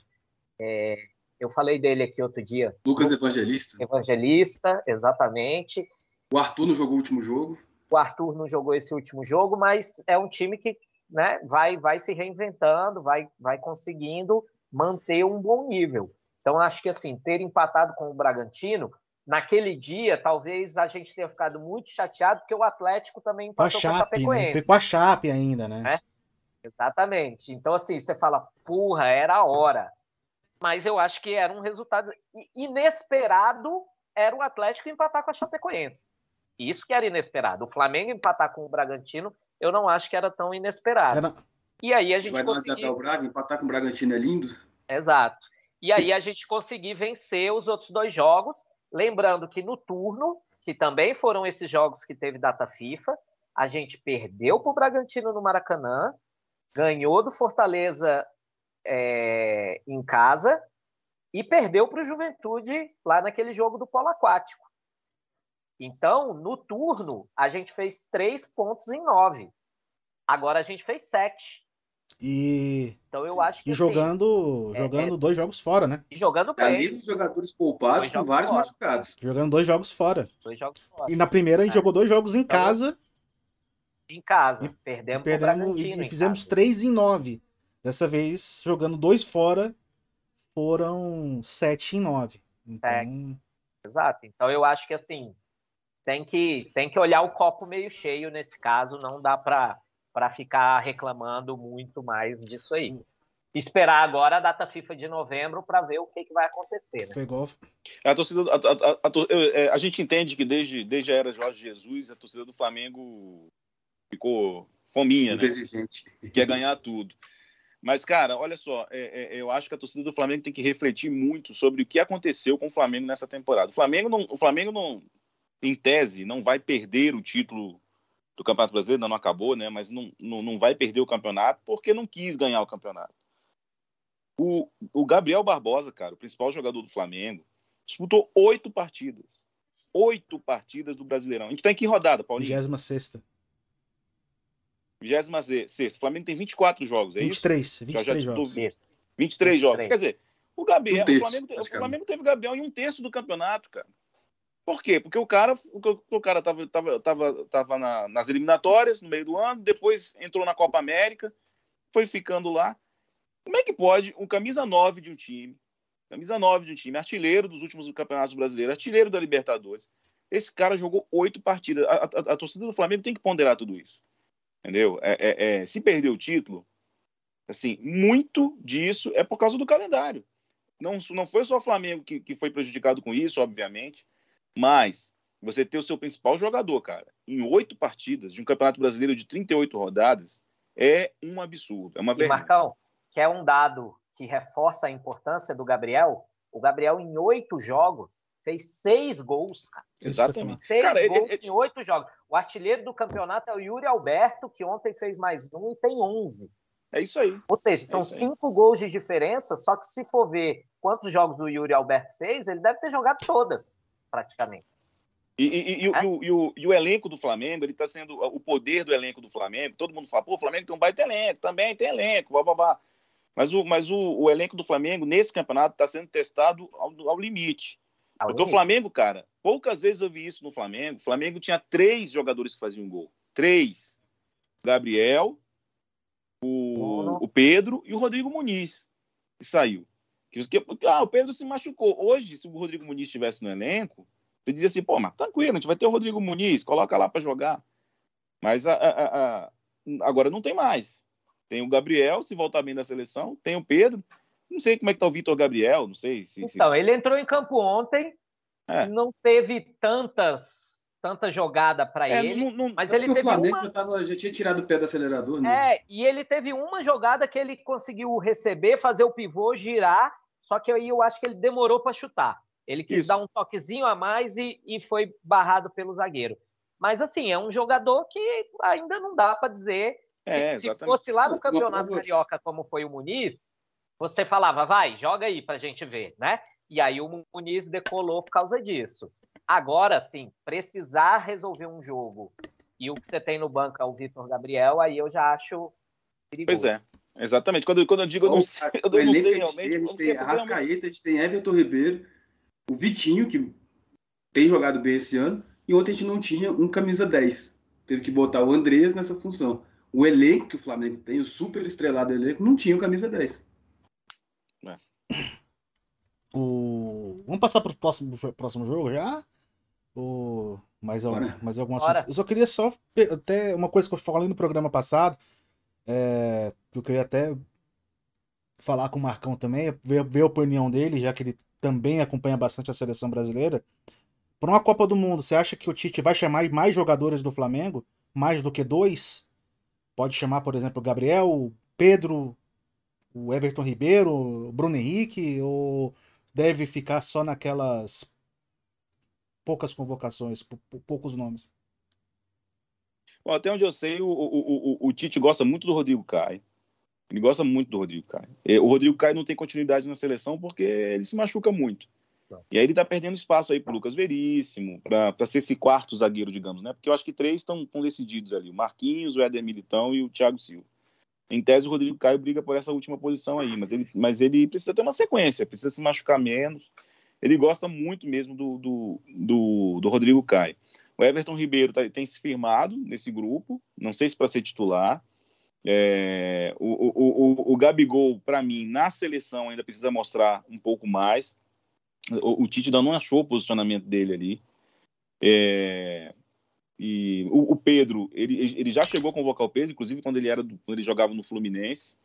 É, eu falei dele aqui outro dia. Lucas Evangelista. Evangelista, exatamente. O Arthur não jogou o último jogo. O Arthur não jogou esse último jogo, mas é um time que né, vai, vai se reinventando, vai, vai conseguindo manter um bom nível. Então, acho que assim, ter empatado com o Bragantino, naquele dia, talvez a gente tenha ficado muito chateado, porque o Atlético também empatou com, a, Chape, com a Chapecoense. Né? com a Chape ainda, né? É? Exatamente. Então, assim, você fala, porra, era a hora. Mas eu acho que era um resultado inesperado, era o Atlético empatar com a Chapecoense. Isso que era inesperado. O Flamengo empatar com o Bragantino, eu não acho que era tão inesperado. Era... E aí a gente Vai conseguiu... o Braga, empatar com o Bragantino é lindo. Exato. E aí a gente conseguiu vencer os outros dois jogos, lembrando que no turno, que também foram esses jogos que teve data FIFA, a gente perdeu para o Bragantino no Maracanã, ganhou do Fortaleza é, em casa e perdeu para o Juventude lá naquele jogo do polo aquático. Então, no turno, a gente fez três pontos em nove. Agora a gente fez sete. E, então eu acho que e jogando, assim, jogando é, é dois jogos fora, né? E jogando bem. Dos jogadores poupados com vários fora. machucados. Jogando dois jogos fora. Dois jogos fora. E na primeira a gente é. jogou dois jogos em então, casa. Em casa. E, perdemos, e perdemos e, fizemos casa. três em nove. Dessa vez, jogando dois fora, foram sete em nove. Então... Exato. Então eu acho que assim, tem que, tem que olhar o copo meio cheio nesse caso, não dá para ficar reclamando muito mais disso aí. Esperar agora a data FIFA de novembro para ver o que, que vai acontecer. Né? Pegou. A, torcida, a, a, a, é, a, gente entende que desde, desde a era Jorge Jesus, a torcida do Flamengo ficou fominha, Muito né? Exigente. Quer ganhar tudo. Mas, cara, olha só, é, é, eu acho que a torcida do Flamengo tem que refletir muito sobre o que aconteceu com o Flamengo nessa temporada. O Flamengo não, o Flamengo não, em tese, não vai perder o título do Campeonato Brasileiro, não, não acabou, né? Mas não, não, não vai perder o campeonato porque não quis ganhar o campeonato. O, o Gabriel Barbosa, cara, o principal jogador do Flamengo, disputou oito partidas. Oito partidas do Brasileirão. A gente tá em que rodada, Paulinho? 26 26 O Flamengo tem 24 jogos, é 23, isso? 23 já, já jogos. 23, 23 jogos. Quer dizer, o Gabriel, um terço, o, Flamengo, o Flamengo teve Gabriel em um terço do campeonato, cara. Por quê? Porque o cara, o, cara tava, tava, tava, tava na, nas eliminatórias no meio do ano, depois entrou na Copa América, foi ficando lá. Como é que pode um camisa 9 de um time, camisa 9 de um time, artilheiro dos últimos campeonatos brasileiros, artilheiro da Libertadores, esse cara jogou oito partidas. A, a, a, torcida do Flamengo tem que ponderar tudo isso. Entendeu? É, é, é, se perder o título, assim, muito disso é por causa do calendário. Não, não foi só o Flamengo que, que foi prejudicado com isso, obviamente. Mas você ter o seu principal jogador, cara, em oito partidas de um Campeonato Brasileiro de 38 rodadas é um absurdo. É uma. E Marcão, que é um dado que reforça a importância do Gabriel, o Gabriel em oito jogos fez seis gols, cara. Exatamente. Seis cara, gols ele, em oito jogos. O artilheiro do campeonato é o Yuri Alberto, que ontem fez mais um e tem onze. É isso aí. Ou seja, são é cinco gols de diferença, só que se for ver quantos jogos o Yuri Alberto fez, ele deve ter jogado todas praticamente. E, e, e, é? o, o, e, o, elenco do Flamengo, ele está sendo. O poder do elenco do Flamengo, todo mundo fala, pô, o Flamengo tem um baita elenco, também tem elenco, blá, blá, blá. Mas, o, mas o, o elenco do Flamengo, nesse campeonato, está sendo testado ao, ao limite. Ao Porque limite. o Flamengo, cara, poucas vezes eu vi isso no Flamengo. O Flamengo tinha três jogadores que faziam gol. Três. Gabriel, o, o Pedro e o Rodrigo Muniz, que saiu. Que, ah, o Pedro se machucou. Hoje, se o Rodrigo Muniz estivesse no elenco, você dizia assim, pô, mas tranquilo, a gente vai ter o Rodrigo Muniz, coloca lá para jogar. Mas a, a, a, agora não tem mais. Tem o Gabriel, se voltar bem da seleção, tem o Pedro. Não sei como é que tá o Vitor Gabriel, não sei se. Então, se... ele entrou em campo ontem, é. não teve tantas tanta jogada para é, ele, não, não, mas ele teve o Flamengo uma... já, tava, já tinha tirado o pé do acelerador, né? É, e ele teve uma jogada que ele conseguiu receber, fazer o pivô, girar só que aí eu acho que ele demorou para chutar. Ele quis Isso. dar um toquezinho a mais e, e foi barrado pelo zagueiro. Mas assim, é um jogador que ainda não dá para dizer. É, se, se, fosse lá no Campeonato Carioca, como foi o Muniz, você falava, vai, joga aí para a gente ver, né? E aí o Muniz decolou por causa disso. Agora, sim, precisar resolver um jogo e o que você tem no banco é o Vitor Gabriel, aí eu já acho perigoso. Pois é. Exatamente. Quando, quando eu digo eu não sei, [laughs] eu não sei realmente. A gente tem Arrascaeta, a gente tem Everton Ribeiro, o Vitinho, que tem jogado bem esse ano, e ontem a gente não tinha um camisa 10. Teve que botar o Andrés nessa função. O elenco que o Flamengo tem, o super estrelado elenco, não tinha o camisa 10. É. O... Vamos passar para o próximo, próximo jogo já? O... Mais, algum, mais algum assunto? Eu só queria só. Até uma coisa que eu falei no programa passado, é, que eu queria até falar com o Marcão também, ver, ver a opinião dele, já que ele também acompanha bastante a seleção brasileira. Para uma Copa do Mundo, você acha que o Tite vai chamar mais jogadores do Flamengo? Mais do que dois? Pode chamar, por exemplo, o Gabriel, o Pedro, o Everton Ribeiro, o Bruno Henrique? Ou deve ficar só naquelas poucas convocações, poucos nomes? Bom, até onde eu sei, o, o, o, o, Tite gosta muito do Rodrigo Caio. Ele gosta muito do Rodrigo Caio. O Rodrigo Caio não tem continuidade na seleção porque ele se machuca muito. Tá. E aí ele tá perdendo espaço aí pro Lucas Veríssimo, para ser esse quarto zagueiro, digamos, né? Porque eu acho que três estão decididos ali: o Marquinhos, o Éder Militão e o Thiago Silva. Em tese, o Rodrigo Caio briga por essa última posição aí, mas ele, mas ele precisa ter uma sequência, precisa se machucar menos. Ele gosta muito mesmo do, do, do, do Rodrigo Caio. O Everton Ribeiro tá, tem se firmado nesse grupo, não sei se para ser titular. É, o, o, o, o Gabigol, para mim, na seleção ainda precisa mostrar um pouco mais. O, Tite ainda não achou o posicionamento dele ali. É, e o, Pedro, ele, ele já chegou a convocar o Pedro, inclusive quando ele era quando ele jogava no Fluminense.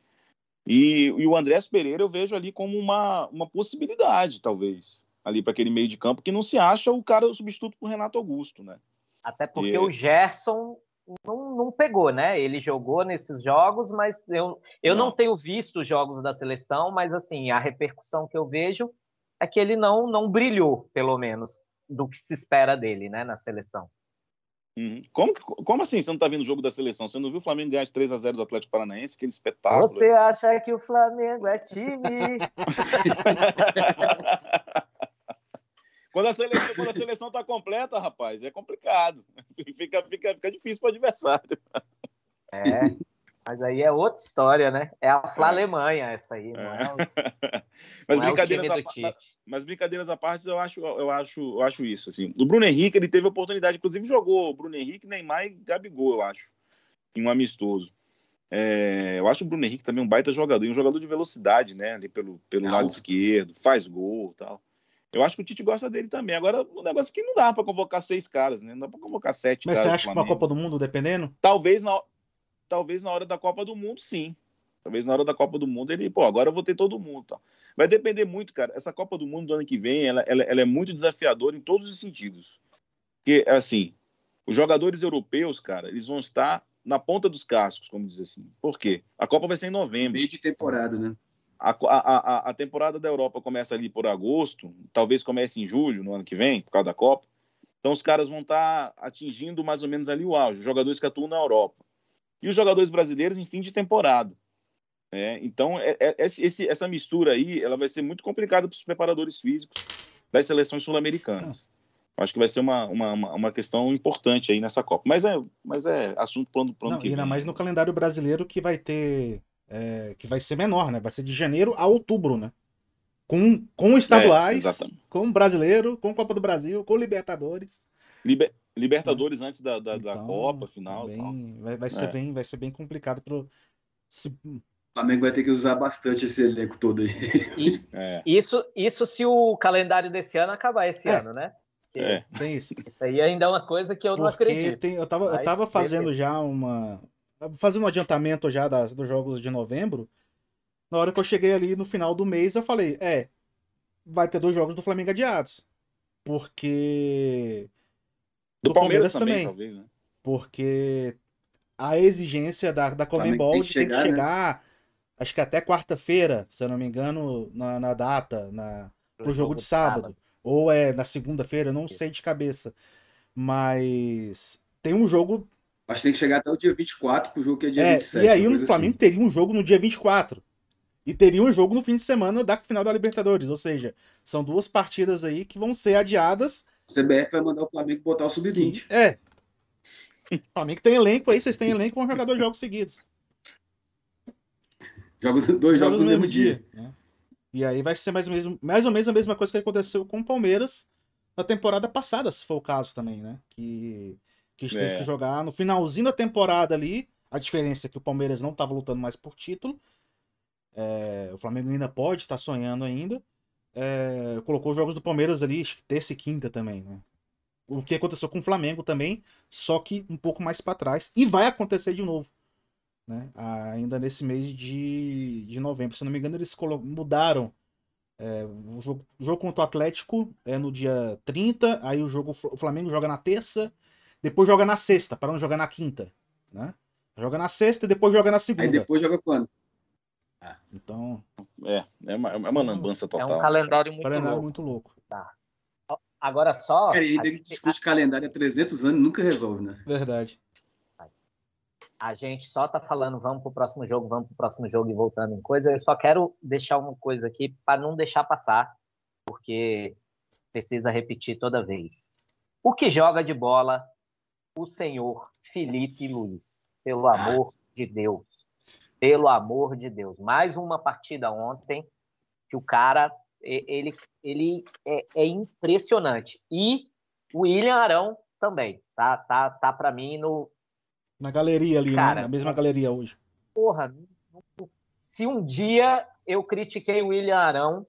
E, e o Andrés Pereira eu vejo ali como uma, uma possibilidade, talvez, ali para aquele meio de campo que não se acha o cara o substituto para Renato Augusto, né? Até porque e... o Gerson não, não, pegou, né? Ele jogou nesses jogos, mas eu, eu não. não tenho visto os jogos da seleção, mas assim, a repercussão que eu vejo é que ele não, não brilhou, pelo menos, do que se espera dele, né, na seleção. Uhum. Como, como assim você não está vendo o jogo da seleção? Você não viu o Flamengo ganhar de 3 a 0 do Atlético Paranaense? Aquele espetáculo. Você acha que o Flamengo é time? [laughs] quando, a seleção, quando a seleção tá completa, rapaz, é complicado. [laughs] Fica, fica, fica difícil para o adversário. É. Mas aí é outra história, né? É a Fla é. Alemanha essa aí, não é? O, [laughs] mas, não brincadeiras é a, mas brincadeiras à parte, eu acho, eu acho, eu acho isso. Assim. O Bruno Henrique ele teve oportunidade, inclusive jogou o Bruno Henrique, Neymar e Gabigol, eu acho, em um amistoso. É, eu acho o Bruno Henrique também um baita jogador, e um jogador de velocidade, né? Ali pelo, pelo lado esquerdo, faz gol tal. Eu acho que o Tite gosta dele também. Agora, o negócio é que não dá para convocar seis caras, né? Não dá para convocar sete Mas caras. Mas você acha que uma Copa do Mundo, dependendo? Talvez na, talvez na hora da Copa do Mundo, sim. Talvez na hora da Copa do Mundo ele, pô, agora eu vou ter todo mundo. Tá? Vai depender muito, cara. Essa Copa do Mundo do ano que vem, ela, ela, ela é muito desafiadora em todos os sentidos. Porque, assim, os jogadores europeus, cara, eles vão estar na ponta dos cascos, como diz assim. Por quê? A Copa vai ser em novembro. Meio de temporada, né? A, a, a, temporada da Europa começa ali por agosto, talvez comece em julho, no ano que vem, por causa da Copa. Então os caras vão estar atingindo mais ou menos ali o auge, os jogadores que atuam na Europa e os jogadores brasileiros em fim de temporada. É, então, é, é, esse, essa mistura aí ela vai ser muito complicada para os preparadores físicos das seleções sul-americanas. Acho que vai ser uma, uma, uma questão importante aí nessa Copa. Mas é, mas é assunto plano, plano Não, que Ainda mais no calendário brasileiro que vai ter. É, que vai ser menor, né? Vai ser de janeiro a outubro, né? Com, com estaduais, é, com brasileiro, com Copa do Brasil, com Libertadores. Liber... Libertadores antes da, da, então, da Copa final. Bem, vai, vai, ser é. bem, vai ser bem complicado pro. Se... O Flamengo vai ter que usar bastante esse elenco todo aí. [laughs] Isso, é. isso, isso se o calendário desse ano acabar esse é. ano, né? É. Tem isso. Isso aí ainda é uma coisa que eu Porque não acredito. Tem, eu, tava, eu tava fazendo já uma. Fazendo um adiantamento já das, dos jogos de novembro. Na hora que eu cheguei ali no final do mês, eu falei: é, vai ter dois jogos do Flamengo adiados. Porque do, do Palmeiras, Palmeiras, também, talvez, né? Porque a exigência da, da Comembol tem que chegar, tem que chegar né? acho que até quarta-feira, se eu não me engano, na, na data, na, pro, pro jogo, jogo de sábado. sábado. Ou é na segunda-feira, não sei de cabeça. Mas tem um jogo. Mas tem que chegar até o dia 24, pro jogo que é dia é, 27. E aí o Flamengo assim. teria um jogo no dia 24. E teria um jogo no fim de semana da final da Libertadores. Ou seja, são duas partidas aí que vão ser adiadas CBF vai mandar o Flamengo botar o sub-20. É. [laughs] O Flamengo tem elenco aí, vocês têm elenco, vão jogar dois jogos seguidos. Jogos, dois jogos, no mesmo dia. dia. Né? E aí vai ser mais ou, menos, mais ou menos a mesma coisa que aconteceu com o Palmeiras na temporada passada, se for o caso também, né? Que, que a gente teve É. que jogar no finalzinho da temporada ali. A diferença é que o Palmeiras não estava lutando mais por título. É, o Flamengo ainda pode estar sonhando ainda. É, colocou os jogos do Palmeiras ali, terça e quinta também, né? O que aconteceu com o Flamengo também, só que um pouco mais para trás. E vai acontecer de novo. Né? Ainda nesse mês de, de novembro. Se eu não me engano, eles mudaram é, o jogo, o jogo contra o Atlético é no dia 30, aí o jogo o Flamengo joga na terça, depois joga na sexta, para não jogar na quinta, né? Joga na sexta e depois joga na Aí segunda. depois joga quando? Então, É, é uma, é uma lambança É total. um calendário muito calendário louco. muito louco. Agora só. Cara, e a ele gente- discute calendário há 300 anos nunca resolve, né? Verdade. a gente só tá falando, vamos pro próximo jogo, vamos pro próximo jogo e voltando em coisa. Eu só quero deixar uma coisa aqui para não deixar passar, porque precisa repetir toda vez. O que joga de bola o senhor Felipe Luiz, pelo amor de Deus. Pelo amor de Deus. Mais uma partida ontem que o cara ele, ele é, é impressionante. E o William Arão também. Tá, tá, tá para mim no, Na galeria ali, Cara, né? Na mesma galeria hoje. porra, se um dia eu critiquei o William Arão,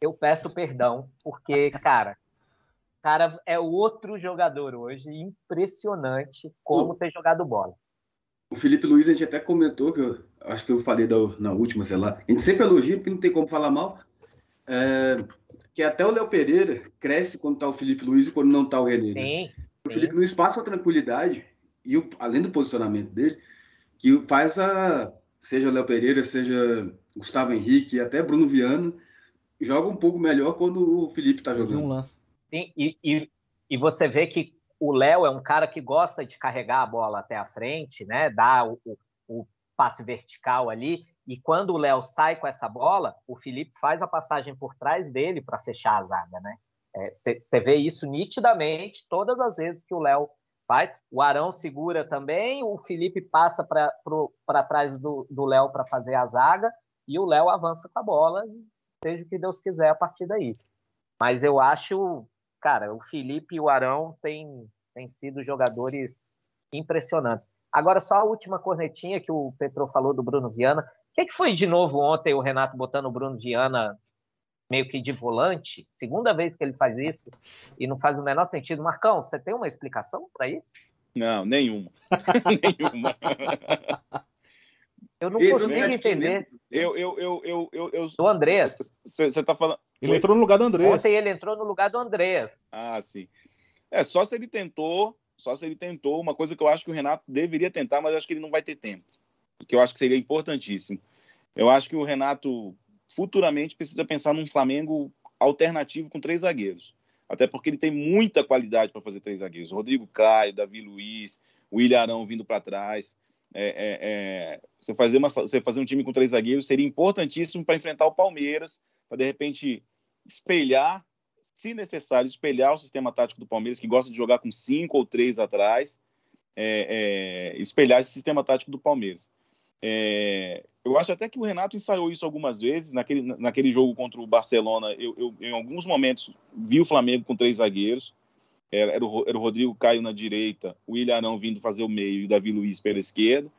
eu peço perdão, porque, cara, cara é outro jogador hoje, impressionante como ter jogado bola. O Felipe Luiz, a gente até comentou, que eu acho que eu falei da, na última, sei lá. A gente sempre elogia, porque não tem como falar mal. é, que até o Léo Pereira cresce quando tá o Felipe Luiz e quando não tá o René. né? Sim, O sim. Felipe Luiz passa a tranquilidade, e o- além do posicionamento dele, que faz a. Seja Léo Pereira, seja Gustavo Henrique, até Bruno Viana, joga um pouco melhor quando o Felipe tá vi um jogando. lance. Sim, e, e, e você vê que o Léo é um cara que gosta de carregar a bola até a frente, né? Dar o, o, o passe vertical ali. E quando o Léo sai com essa bola, o Felipe faz a passagem por trás dele para fechar a zaga, né? Você vê isso nitidamente todas as vezes que o Léo faz. O Arão segura também, o Felipe passa para trás do Léo para fazer a zaga e o Léo avança com a bola, seja o que Deus quiser a partir daí. Mas eu acho, cara, o Felipe e o Arão têm, têm sido jogadores impressionantes. Agora, só a última cornetinha que o Petro falou do Bruno Viana. O que, que foi de novo ontem o Renato botando o Bruno Viana meio que de volante? Segunda vez que ele faz isso e não faz o menor sentido. Marcão, você tem uma explicação para isso? Não, nenhuma. [laughs] nenhuma. [laughs] Eu não consigo entender. Eu, eu, eu, eu, eu, eu... Do Andrés. Você tá falando. Ele entrou no lugar do Andrés. Ontem ele entrou no lugar do Andrés. Ah, sim. É, só se ele tentou, só se ele tentou, uma coisa que eu acho que o Renato deveria tentar, mas acho que ele não vai ter tempo. Que eu acho que seria importantíssimo. Eu acho que o Renato futuramente precisa pensar num Flamengo alternativo com três zagueiros. Até porque ele tem muita qualidade para fazer três zagueiros. Rodrigo Caio, Davi Luiz, o William Arão vindo para trás. É, é, é, você, fazer uma, você fazer um time com três zagueiros seria importantíssimo para enfrentar o Palmeiras, para de repente espelhar se necessário, espelhar o sistema tático do Palmeiras, que gosta de jogar com cinco ou três atrás, é, é, espelhar esse sistema tático do Palmeiras. É, eu acho até que o Renato ensaiou isso algumas vezes. Naquele, naquele jogo contra o Barcelona, eu, eu em alguns momentos vi o Flamengo com três zagueiros. Era, era, o, era o Rodrigo Caio na direita, o William Arão vindo fazer o meio e o Davi Luiz pela esquerda.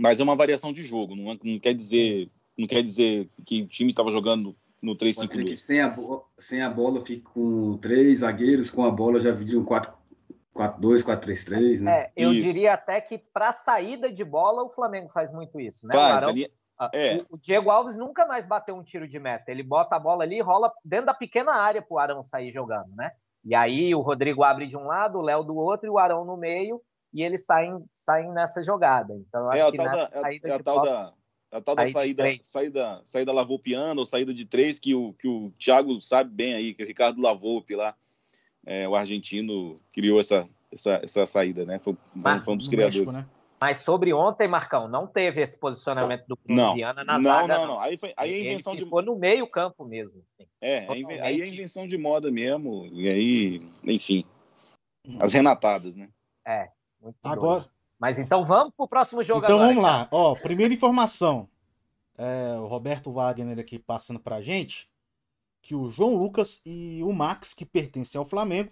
Mas é uma variação de jogo, não, é- não quer dizer não quer dizer que o time estava jogando no Pode ser que 3-5-2. sem a, bo- sem a bola fique com três zagueiros, com a bola já viria um 4-2, 4-3-3, né? É, eu Isso. diria até que para saída de bola o Flamengo faz muito isso, né? O Faz, Arão- ali, É. O, o Diego Alves nunca mais bateu um tiro de meta. Ele bota a bola ali e rola dentro da pequena área pro Arão sair jogando, né? E aí o Rodrigo abre de um lado, o Léo do outro e o Arão no meio, e eles saem, saem nessa jogada. Então eu É acho a que tal da, é a- saída é a de tal bola. da, é a tal da Saída saída, saída, saída lavoupiana ou saída de três que o, que o Thiago sabe bem aí, que o Ricardo Lavoupe lá, é, o argentino, criou essa, essa, essa saída, né? Foi, foi- um dos no criadores. México, né? Mas sobre ontem, Marcão, não teve esse posicionamento do Não, Viana na não, zaga. não, não. Aí, foi, aí é Ele invenção de ficou no meio campo mesmo. assim. É, é aí é Totalmente. invenção de moda mesmo. E aí, enfim. As renatadas, né? Muito Agora, doido. Mas então vamos pro próximo jogo então agora. vamos lá. Ó, primeira informação. É, o Roberto Wagner aqui passando pra gente. que o João Lucas e o Max, que pertencem ao Flamengo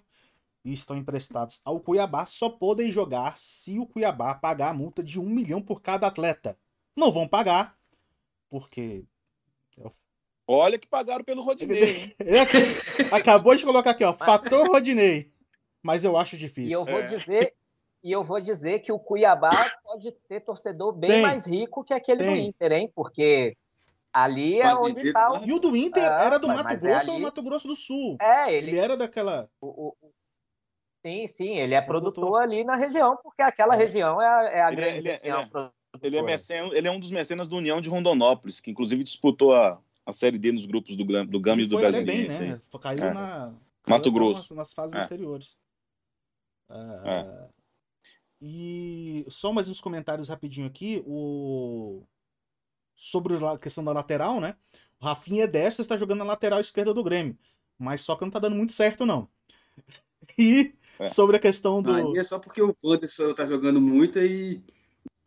e estão emprestados ao Cuiabá, só podem jogar se o Cuiabá pagar a multa de um milhão por cada atleta. Não vão pagar, porque. Olha que pagaram pelo Rodinei, hein? Ele [laughs] ac- acabou de colocar aqui, ó, fator Rodinei. Mas eu acho E difícil. eu vou É. dizer, e eu vou dizer que o Cuiabá pode ter torcedor bem Tem. mais rico que aquele do Tem. Inter, hein? Porque ali é onde Fazendeiro, tá o. E o do Inter Ah, era do mas- Mato mas é Grosso ou ali- Mato Grosso do Sul. É, Ele ele. era daquela. o- o- Sim, sim, ele é Produtor. produtor ali na região, porque aquela É. região é a, é a Ele é- grande ele é- região ele é-. Ele é, meceno, ele é um dos mecenas da União de Rondonópolis, que inclusive disputou a, a Série D nos grupos do, do Gama e do foi até bem, né? Caiu É. na. caiu Mato Grosso. Nas, nas fases É. anteriores. Ah, E só mais uns comentários rapidinho aqui. O... Sobre a questão da lateral, né? O Rafinha é está jogando na lateral esquerda do Grêmio. Mas só que não tá dando muito certo, não. [laughs] E É. sobre a questão do. Aí é só porque o Wanderson tá jogando muito e,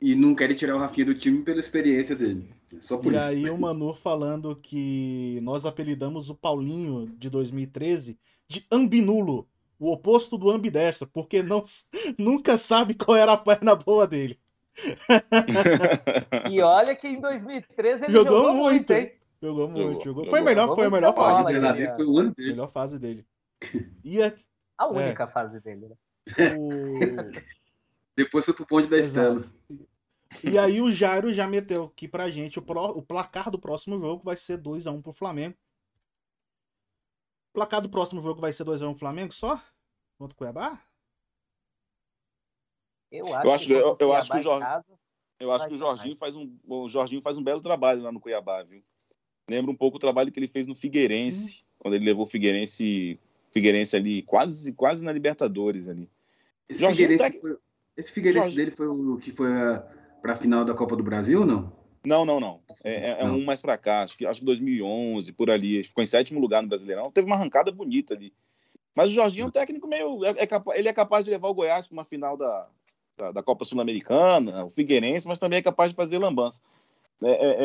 e não querem tirar o Rafinha do time pela experiência dele. É Só por E isso. aí o [laughs] Manu falando que nós apelidamos o Paulinho de 2013 de ambinulo, o oposto do ambidestro, porque não, nunca sabe qual era a perna boa dele. E olha que em 2013 ele Jogou jogou, muito. Jogou muito, Jogou, jogou. Foi a melhor, foi a melhor fase bola, dele. Foi o ano dele. Melhor fase dele. E [laughs] a- A É. única fase dele. Né? o... [laughs] Depois foi pro ponte da Estela. Exato. E aí o Jairo já meteu aqui pra gente o, pró- o placar do próximo jogo vai ser 2x1 pro Flamengo. O placar do próximo jogo vai ser 2x1 pro Flamengo só? Contra o Cuiabá? Eu acho, acho- que, eu- acho que o casa, Eu acho que o Jorginho faz um, o Jorginho faz um belo trabalho lá no Cuiabá, viu? Lembra um pouco o trabalho que ele fez no Figueirense, quando ele levou o Figueirense, Figueirense ali quase, quase na Libertadores ali. Esse Jorginho Figueirense, tá- foi, esse Figueirense Jorge- dele foi o que foi a, pra final da Copa do Brasil ou não? Não, não, não. É, é- é Não. um mais pra cá, acho que, acho que 2011, por ali. Ficou em sétimo lugar no Brasileirão. Teve uma arrancada bonita ali. Mas o Jorginho é um técnico meio. É, é ele é capaz de levar o Goiás para uma final da, da, da Copa Sul-Americana, o Figueirense, mas também é capaz de fazer lambança. É, é,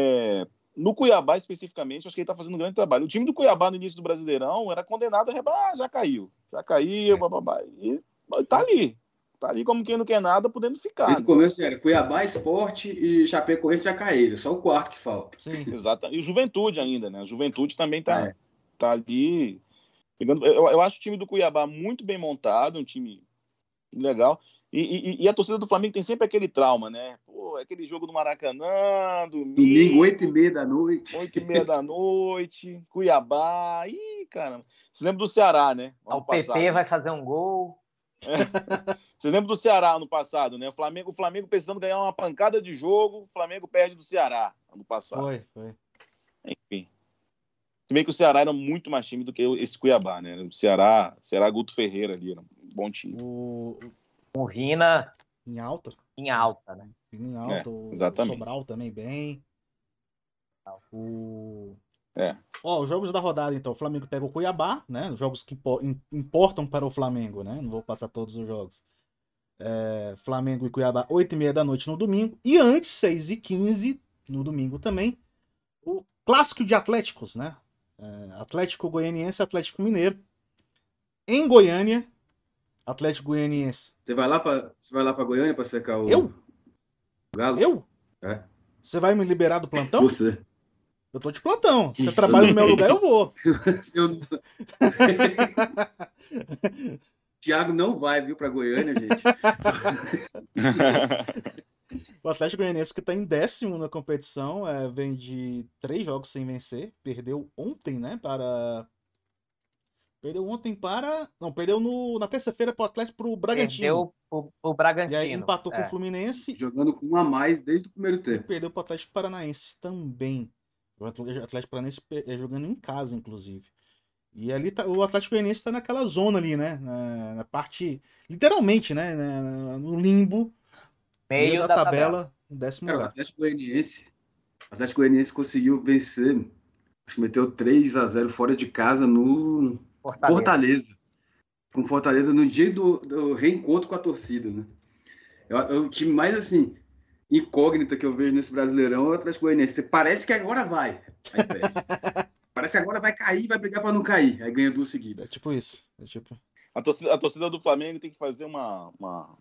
é, no Cuiabá, especificamente, acho que ele está fazendo um grande trabalho. O time do Cuiabá no início do Brasileirão era condenado a rebar, ah, já caiu. Já caiu, bababá. E tá ali. Tá ali como quem não quer nada, podendo ficar. Desde o né? começo era Cuiabá, Esporte e Chapecoense já caíram. Só o quarto que falta. Sim. Exato. E o Juventude ainda, né? Juventude também tá, É. tá ali. pegando- Eu, eu acho o time do Cuiabá muito bem montado, um time legal. E, e- e a torcida do Flamengo tem sempre aquele trauma, né? Pô, aquele jogo do Maracanã, Domingo, domingo, 8 e meia da noite. oito e meia da noite, Cuiabá. Ih, caramba. Você lembra do Ceará, né? o Ano PP passado. vai fazer um gol. [laughs] Você lembra do Ceará ano passado, né? O Flamengo, o Flamengo precisando ganhar uma pancada de jogo, o Flamengo perde do Ceará ano passado. Foi, foi. Enfim. Se bem que o Ceará era muito mais time do que esse Cuiabá, né? O Ceará, Ceará Guto Ferreira ali, era um bom time. O... Com o Vina Em alta. em alta, né? Em alta. o exatamente. Sobral também bem. O... É. Ó, os jogos da rodada, então. O Flamengo pega o Cuiabá, né? Os jogos que impo- im- importam para o Flamengo, né? Não vou passar todos os jogos. É, Flamengo e Cuiabá, 8h30 da noite no domingo. E antes, 6h15 no domingo também. O clássico de Atléticos, né? É, Atlético Goianiense e Atlético Mineiro. Em Goiânia, Atlético Goianiense. Você vai lá pra, você vai lá pra Goiânia pra secar o Eu? o Galo? Eu? É. Você vai me liberar do plantão? Você. Eu tô de plantão. Você trabalha no meu lugar, eu vou. [laughs] Eu não- [laughs] Thiago não vai, viu, pra Goiânia, gente. [laughs] O Atlético Goianiense que tá em décimo na competição, é, vem de três jogos sem vencer. Perdeu ontem, né? Para. Perdeu ontem para. Não, perdeu no... na terça-feira pro Atlético pro Bragantino. Perdeu o, o E Bragantino. aí empatou com É. o Fluminense Jogando com um a mais desde o primeiro e tempo. perdeu pro Atlético Paranaense também. O Atlético Paranaense é jogando em casa, inclusive. E ali tá, o Atlético Goianiense tá naquela zona ali, né? Na, na parte. Literalmente, né? na- no limbo, Meio da, da tabela, tabela. no décimo Cara, o lugar. Atlético Goianiense, o Atlético Goianiense conseguiu vencer, acho que meteu 3 a 0 fora de casa no Fortaleza. Fortaleza. Com Fortaleza no dia do, do reencontro com a torcida, né? É, o- o time mais assim incógnita que eu vejo nesse Brasileirão é o Atlético Goianiense. Parece que agora vai. [laughs] Parece que agora vai cair, vai brigar para não cair. Aí ganha duas seguidas. É tipo isso. É tipo... A torcida, a torcida do Flamengo tem que fazer uma, uma,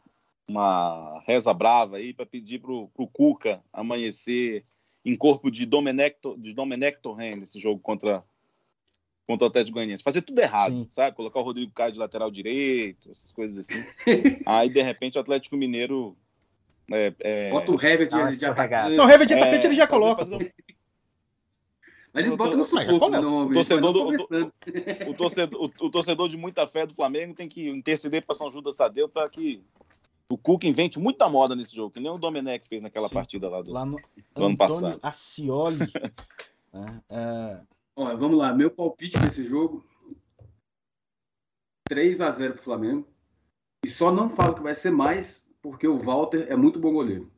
uma reza brava aí para pedir pro, pro Cuca amanhecer em corpo de Domenech, de Domenech Torren nesse jogo contra, contra o Atlético Goianiense. Fazer tudo errado, Sim. sabe? Colocar o Rodrigo Caio de lateral direito, essas coisas assim. [laughs] aí, de repente, o Atlético Mineiro... É, é, Bota o uma de, de atacante. Não, o Hever de é, atacante ele já fazer- coloca. fazer um- Mas ele bota no sufoco, não, O torcedor do- conversando. o torcedor, o, o torcedor de muita fé do Flamengo tem que interceder para São Judas Tadeu para que o Cuca invente muita moda nesse jogo, que nem o Domenech fez naquela Sim. partida lá do. Lá no ano Antônio passado. Ascioli. né? [laughs] É, Ó, vamos lá, meu palpite nesse jogo: 3 a 0 pro Flamengo. E só não falo que vai ser mais, porque o Walter é muito bom goleiro.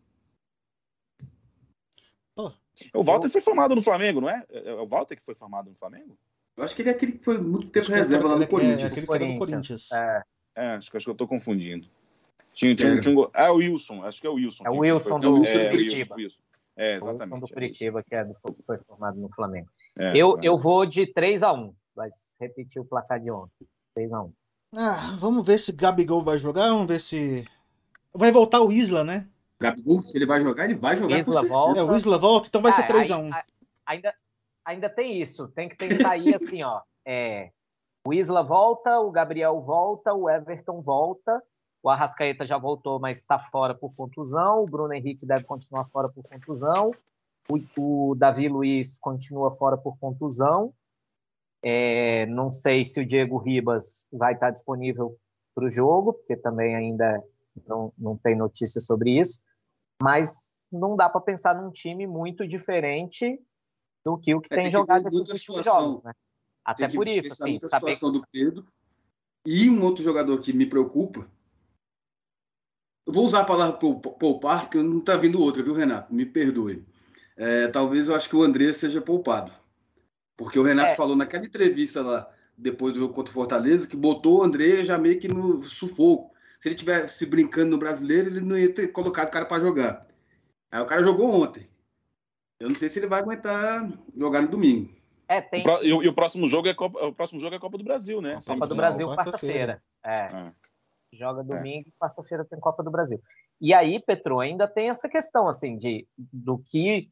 O Walter foi formado no Flamengo, não é? É o Walter que foi formado no Flamengo? Eu acho que ele é aquele que foi muito tempo é reserva lá no Corinthians. É, aquele que era do Corinthians. É, É, acho, que- acho que eu tô confundindo. Tinha, tinha, É. tinha um ah, é o Wilson, acho que é o Wilson. É o Wilson do é, o Curitiba. Wilson, Wilson. É, o exatamente. Wilson do Curitiba, que é do, foi formado no Flamengo. É, eu, é. eu vou de 3 a 1 Vai repetir o placar de ontem. 3 a 1 Ah, vamos ver se Gabigol vai jogar, vamos ver se. Vai voltar o Isla, né? Gabigol, se ele vai jogar, ele vai jogar. Isla volta. É, o Isla volta, então vai ser Ah, 3x1. aí- a- Ainda, ainda tem isso. Tem que pensar aí assim, ó. É, o Isla volta, o Gabriel volta, o Everton volta. O Arrascaeta já voltou, mas está fora por contusão. O Bruno Henrique deve continuar fora por contusão. O, o Davi Luiz continua fora por contusão. É, não sei se o Diego Ribas vai estar disponível para o jogo, porque também ainda não, não tem notícia sobre isso. Mas não dá para pensar num time muito diferente do que o que É, tem, tem jogado ver esses muita últimos situação. jogos, né? Até Tem que por isso, assim, muito a saber situação do Pedro. E um outro jogador que me preocupa. Eu vou usar a palavra pou- poupar, porque não está vindo outra, viu, Renato? Me perdoe. É, talvez eu acho que o André seja poupado. Porque o Renato É. falou naquela entrevista lá, depois do jogo contra o Fortaleza, que botou o André já meio que no sufoco. Se ele tivesse brincando no brasileiro, ele não ia ter colocado o cara para jogar. Aí o cara jogou ontem. Eu não sei se ele vai aguentar jogar no domingo. é, O tem E, o- e o próximo jogo é Copa, o próximo jogo é Copa do Brasil, né? Copa Copa do Semifinal, Brasil quarta-feira. É. É. Joga domingo e quarta-feira tem Copa do Brasil. E aí, Petro, ainda tem essa questão assim de do que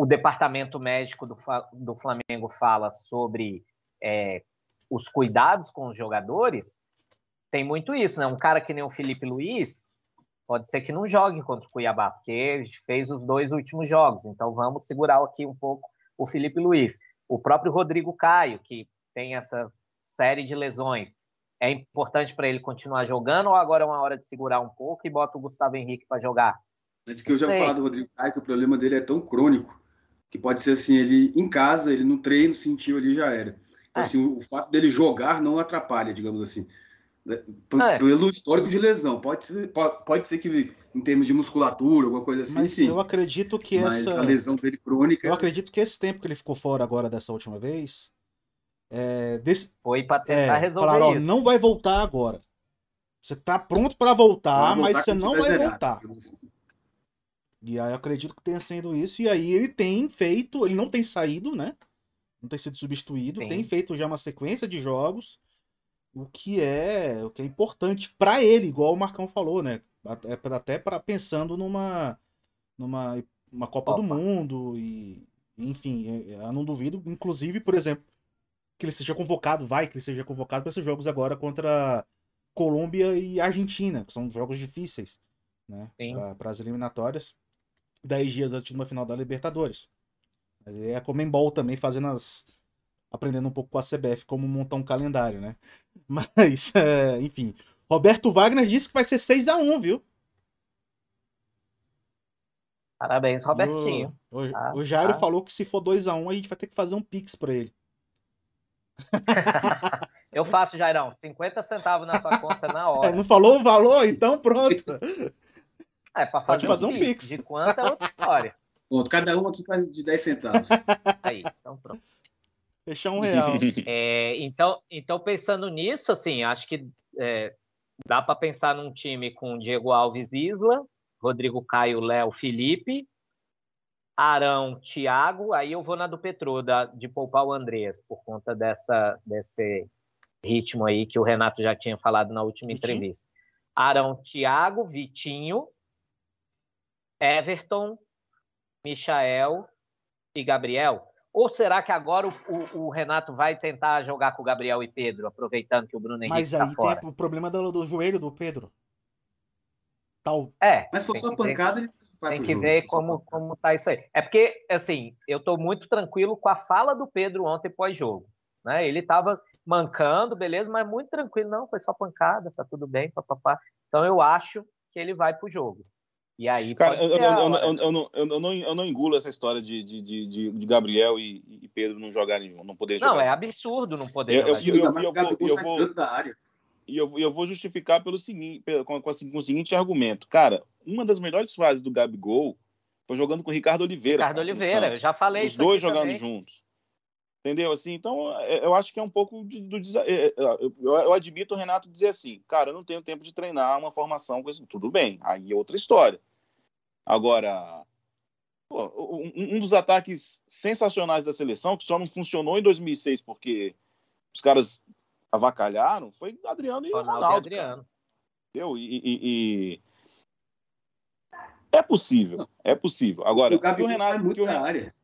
o departamento médico do, do Flamengo fala sobre é, os cuidados com os jogadores. Tem muito isso, né? Um cara que nem o Felipe Luiz pode ser que não jogue contra o Cuiabá, porque fez os dois últimos jogos. Então vamos segurar aqui um pouco o Felipe Luiz. O próprio Rodrigo Caio, que tem essa série de lesões, é importante para ele continuar jogando ou agora é uma hora de segurar um pouco e bota o Gustavo Henrique para jogar? Mas que eu já falar do Rodrigo Caio, que o problema dele é tão crônico que pode ser assim, ele em casa, ele no treino sentiu ali já era. Então, É. assim, o, o fato dele jogar não atrapalha, digamos assim. Né? P- É. Pelo histórico de lesão. Pode ser, pode, pode ser que em termos de musculatura, alguma coisa assim, Mas sim. eu acredito que Mas essa. a lesão dele crônica. Eu acredito que esse tempo que ele ficou fora agora dessa última vez. É, desse, Foi para tentar é, resolver falaram, ó, isso. não vai voltar agora. Você tá pronto para voltar, voltar mas você não vai zerado, voltar. E aí eu acredito que tenha sido isso. E aí ele tem feito, ele não tem saído, né? Não tem sido substituído, Sim. tem feito já uma sequência de jogos, o que é, o que é importante para ele, igual o Marcão falou, né? Até, até para pensando numa numa uma Copa do. Mundo e enfim, eu eu não duvido, inclusive, por exemplo, que ele seja convocado, vai que ele seja convocado para esses jogos agora contra Colômbia e Argentina, que são jogos difíceis, né? Para as eliminatórias, 10 dias antes de uma final da Libertadores. É a Comembol também fazendo as. aprendendo um pouco com a CBF como montar um calendário, né? [laughs] Mas, é, enfim. Roberto Wagner disse que vai ser 6 a 1 viu? Parabéns, Robertinho. O, o, Tá, o Jairo tá. falou que se for 2 a 1 a gente vai ter que fazer um pix pra ele. [laughs] Eu faço, Jairão, 50 centavos na sua conta na [laughs] É, hora. não falou o valor? Então pronto. É, Pode fazer, fazer um um pix. pix. De quanto é outra história. [laughs] Pronto, cada um aqui faz de 10 centavos. [laughs] Aí, então pronto. Fechar um real. [laughs] É, então, então, pensando nisso, assim, acho que é, dá para pensar num time com Diego Alves Isla, Rodrigo Caio, Léo, Felipe. Arão, Thiago, aí eu vou na do Petro, da, de poupar o Andreas, por conta dessa, desse ritmo aí que o Renato já tinha falado na última Vitinho? entrevista. Arão, Thiago, Vitinho, Everton, Michael e Gabriel. Ou será que agora o, o, o, Renato vai tentar jogar com o Gabriel e Pedro, aproveitando que o Bruno Henrique está fora? Mas aí tem o problema do, do, joelho do Pedro. Tal. É. Mas se for só pancada, ele tem que ver como, como tá isso aí. É porque, assim, eu estou muito tranquilo com a fala do Pedro ontem pós-jogo. Né? Ele estava mancando, beleza, mas muito tranquilo. Não, foi só pancada, tá tudo bem, papapá. Então eu acho que ele vai pro jogo. E aí Cara, eu, não, eu, não, eu não engulo essa história de, de, de, de Gabriel e, e, Pedro não jogarem juntos, não poder jogar. Não, é absurdo não poder eu, jogar. Eu, eu, eu, eu, vou, eu, vou, e eu, eu vou justificar pelo seguinte, com, com, com, o seguinte argumento. Cara, uma das melhores fases do Gabigol foi jogando com o Ricardo Oliveira. Ricardo Oliveira, eu já falei Os dois jogando também. juntos. Entendeu? Assim, então, é, eu acho que é um pouco de, do. É, é, eu, eu admito o Renato dizer assim, cara, eu não tenho tempo de treinar uma formação com isso. Tudo bem, aí é outra história. Agora, pô, um, um, dos ataques sensacionais da seleção, que só não funcionou em 2006 porque os caras avacalharam, foi Adriano e Ronaldo. Ronaldo e Adriano. Entendeu? E, e, e, É possível, é possível. Agora, o, Gabriel o Renato. Sai muito o Renato, da área.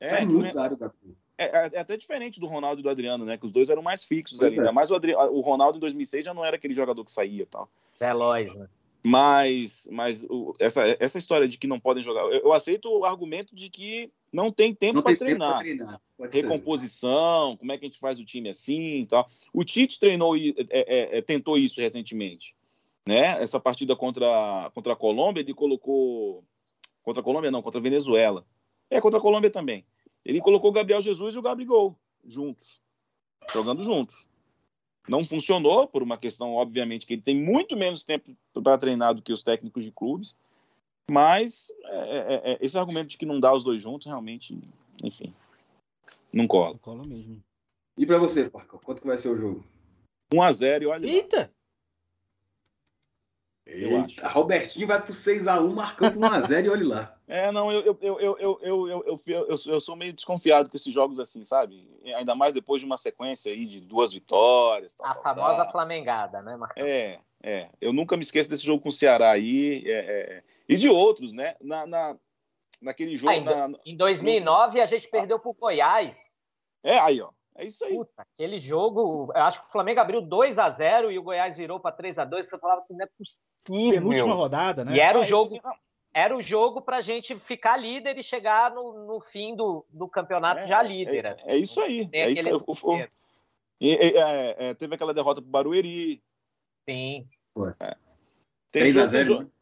É, sai muito da área, Gabriel. É, é, é, até diferente do Ronaldo e do Adriano, né? Que os dois eram mais fixos pois ali. É. Mas o, Adriano, o Ronaldo em 2006 já não era aquele jogador que saía e tal. Veloz, né? Mas, mas o, essa, essa história de que não podem jogar, eu, eu aceito o argumento de que não tem tempo para treinar. treinar. Recomposição, ser. como é que a gente faz o time assim e tal. O Tite treinou e é, é, é, tentou isso recentemente. Né? Essa partida contra, contra a Colômbia, ele colocou. Contra a Colômbia, não, contra a Venezuela. É, contra a Colômbia também. Ele colocou o Gabriel Jesus e o Gabigol juntos, jogando juntos. Não funcionou, por uma questão, obviamente, que ele tem muito menos tempo para treinar do que os técnicos de clubes. Mas é, é, é, esse argumento de que não dá os dois juntos, realmente, enfim, não cola. Não cola mesmo. E para você, Parco, quanto que vai ser o jogo? 1x0 e olha. Eita! A tá, Robertinho vai pro 6x1, marcando 1x0 e olhe lá. [laughs] É, não, eu, eu, eu, eu, eu, eu, eu, sou meio desconfiado com esses jogos assim, sabe? Ainda mais depois de uma sequência aí de duas vitórias. Tal, a tal, famosa tal. flamengada, né, Marcão? É, é. Eu nunca me esqueço desse jogo com o Ceará aí. É, é, e de outros, né? Na, na, naquele jogo. Ah, em, na, em 2009 no... a gente perdeu pro Goiás. É, aí, ó. É isso aí. Puta, aquele jogo, eu acho que o Flamengo abriu 2 a 0 e o Goiás virou para 3 a 2 Você falava assim, não é possível. Penúltima rodada, né? E era o jogo. Era o jogo para a gente ficar líder e chegar no, no fim do, do campeonato é, já líder. É, assim. é isso aí. É isso aí. O, o, e, é, é, teve aquela derrota para o Barueri. Sim. É. 3 a 0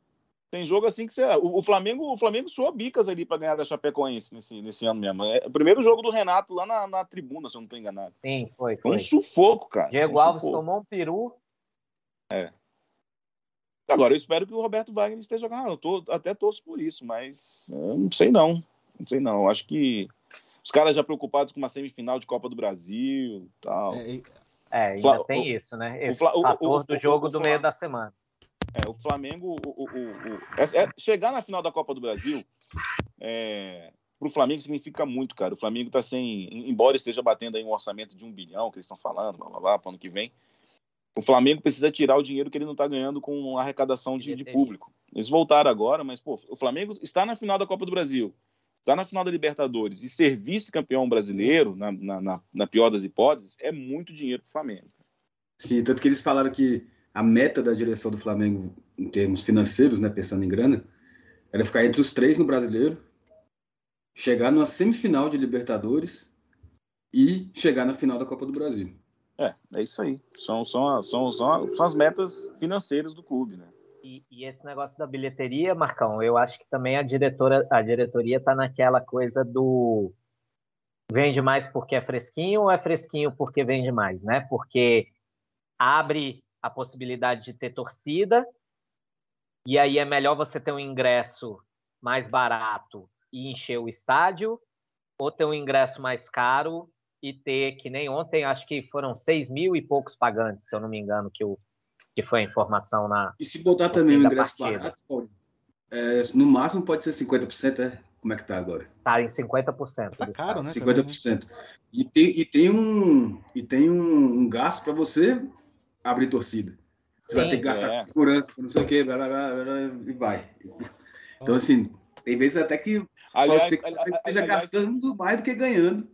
tem jogo assim que você. O, o Flamengo, o Flamengo suou bicas ali para ganhar da Chapecoense nesse, nesse ano mesmo. É o primeiro jogo do Renato lá na, na tribuna, se eu não estou enganado. Sim, foi, foi. Um sufoco, cara. Diego um Alves sufoco. tomou um peru. É. Agora, eu espero que o Roberto Wagner esteja jogando. Eu tô, até torço por isso, mas não sei não. Não sei não. Acho que os caras já preocupados com uma semifinal de Copa do Brasil tal. É, é ainda Fla... tem isso, né? Esse o, fator o, do jogo do meio da semana. É, o Flamengo, o, o, o é, é, chegar na final da Copa do Brasil, é, para o Flamengo significa muito, cara. O Flamengo está sem, embora esteja batendo aí um orçamento de um bilhão que eles estão falando, blá, blá, blá, para ano que vem, o Flamengo precisa tirar o dinheiro que ele não está ganhando com arrecadação de, de, público. Eles voltaram agora, mas pô, o Flamengo está na final da Copa do Brasil, está na final da Libertadores e ser vice-campeão brasileiro, na, na, na, na, pior das hipóteses, é muito dinheiro para o Flamengo. Sim, tanto que eles falaram que a meta da direção do Flamengo, em termos financeiros, né, pensando em grana, era ficar entre os três no brasileiro, chegar numa semifinal de Libertadores e chegar na final da Copa do Brasil. É, é isso aí. São, são, são, são, são as metas financeiras do clube, né? E, e, esse negócio da bilheteria, Marcão, eu acho que também a diretora, a diretoria está naquela coisa do vende mais porque é fresquinho ou é fresquinho porque vende mais, né? Porque abre a possibilidade de ter torcida, e aí é melhor você ter um ingresso mais barato e encher o estádio, ou ter um ingresso mais caro e ter, que nem ontem, acho que foram seis mil e poucos pagantes, se eu não me engano, que, o, que foi a informação na. E se botar também o ingresso partida. barato, Paulo, é, no máximo pode ser 50%, é? Como é que tá agora? Tá em 50%. Tá caro, né? 50%. E tem, e tem um, e tem um, um gasto para você abrir torcida. Você vai Sim, ter que gastar é. com segurança, não sei o quê, blá, blá, blá, blá, e vai. Então, assim, tem vezes até que pode Aliás, ser que ali- você esteja aliás, gastando mais do que ganhando.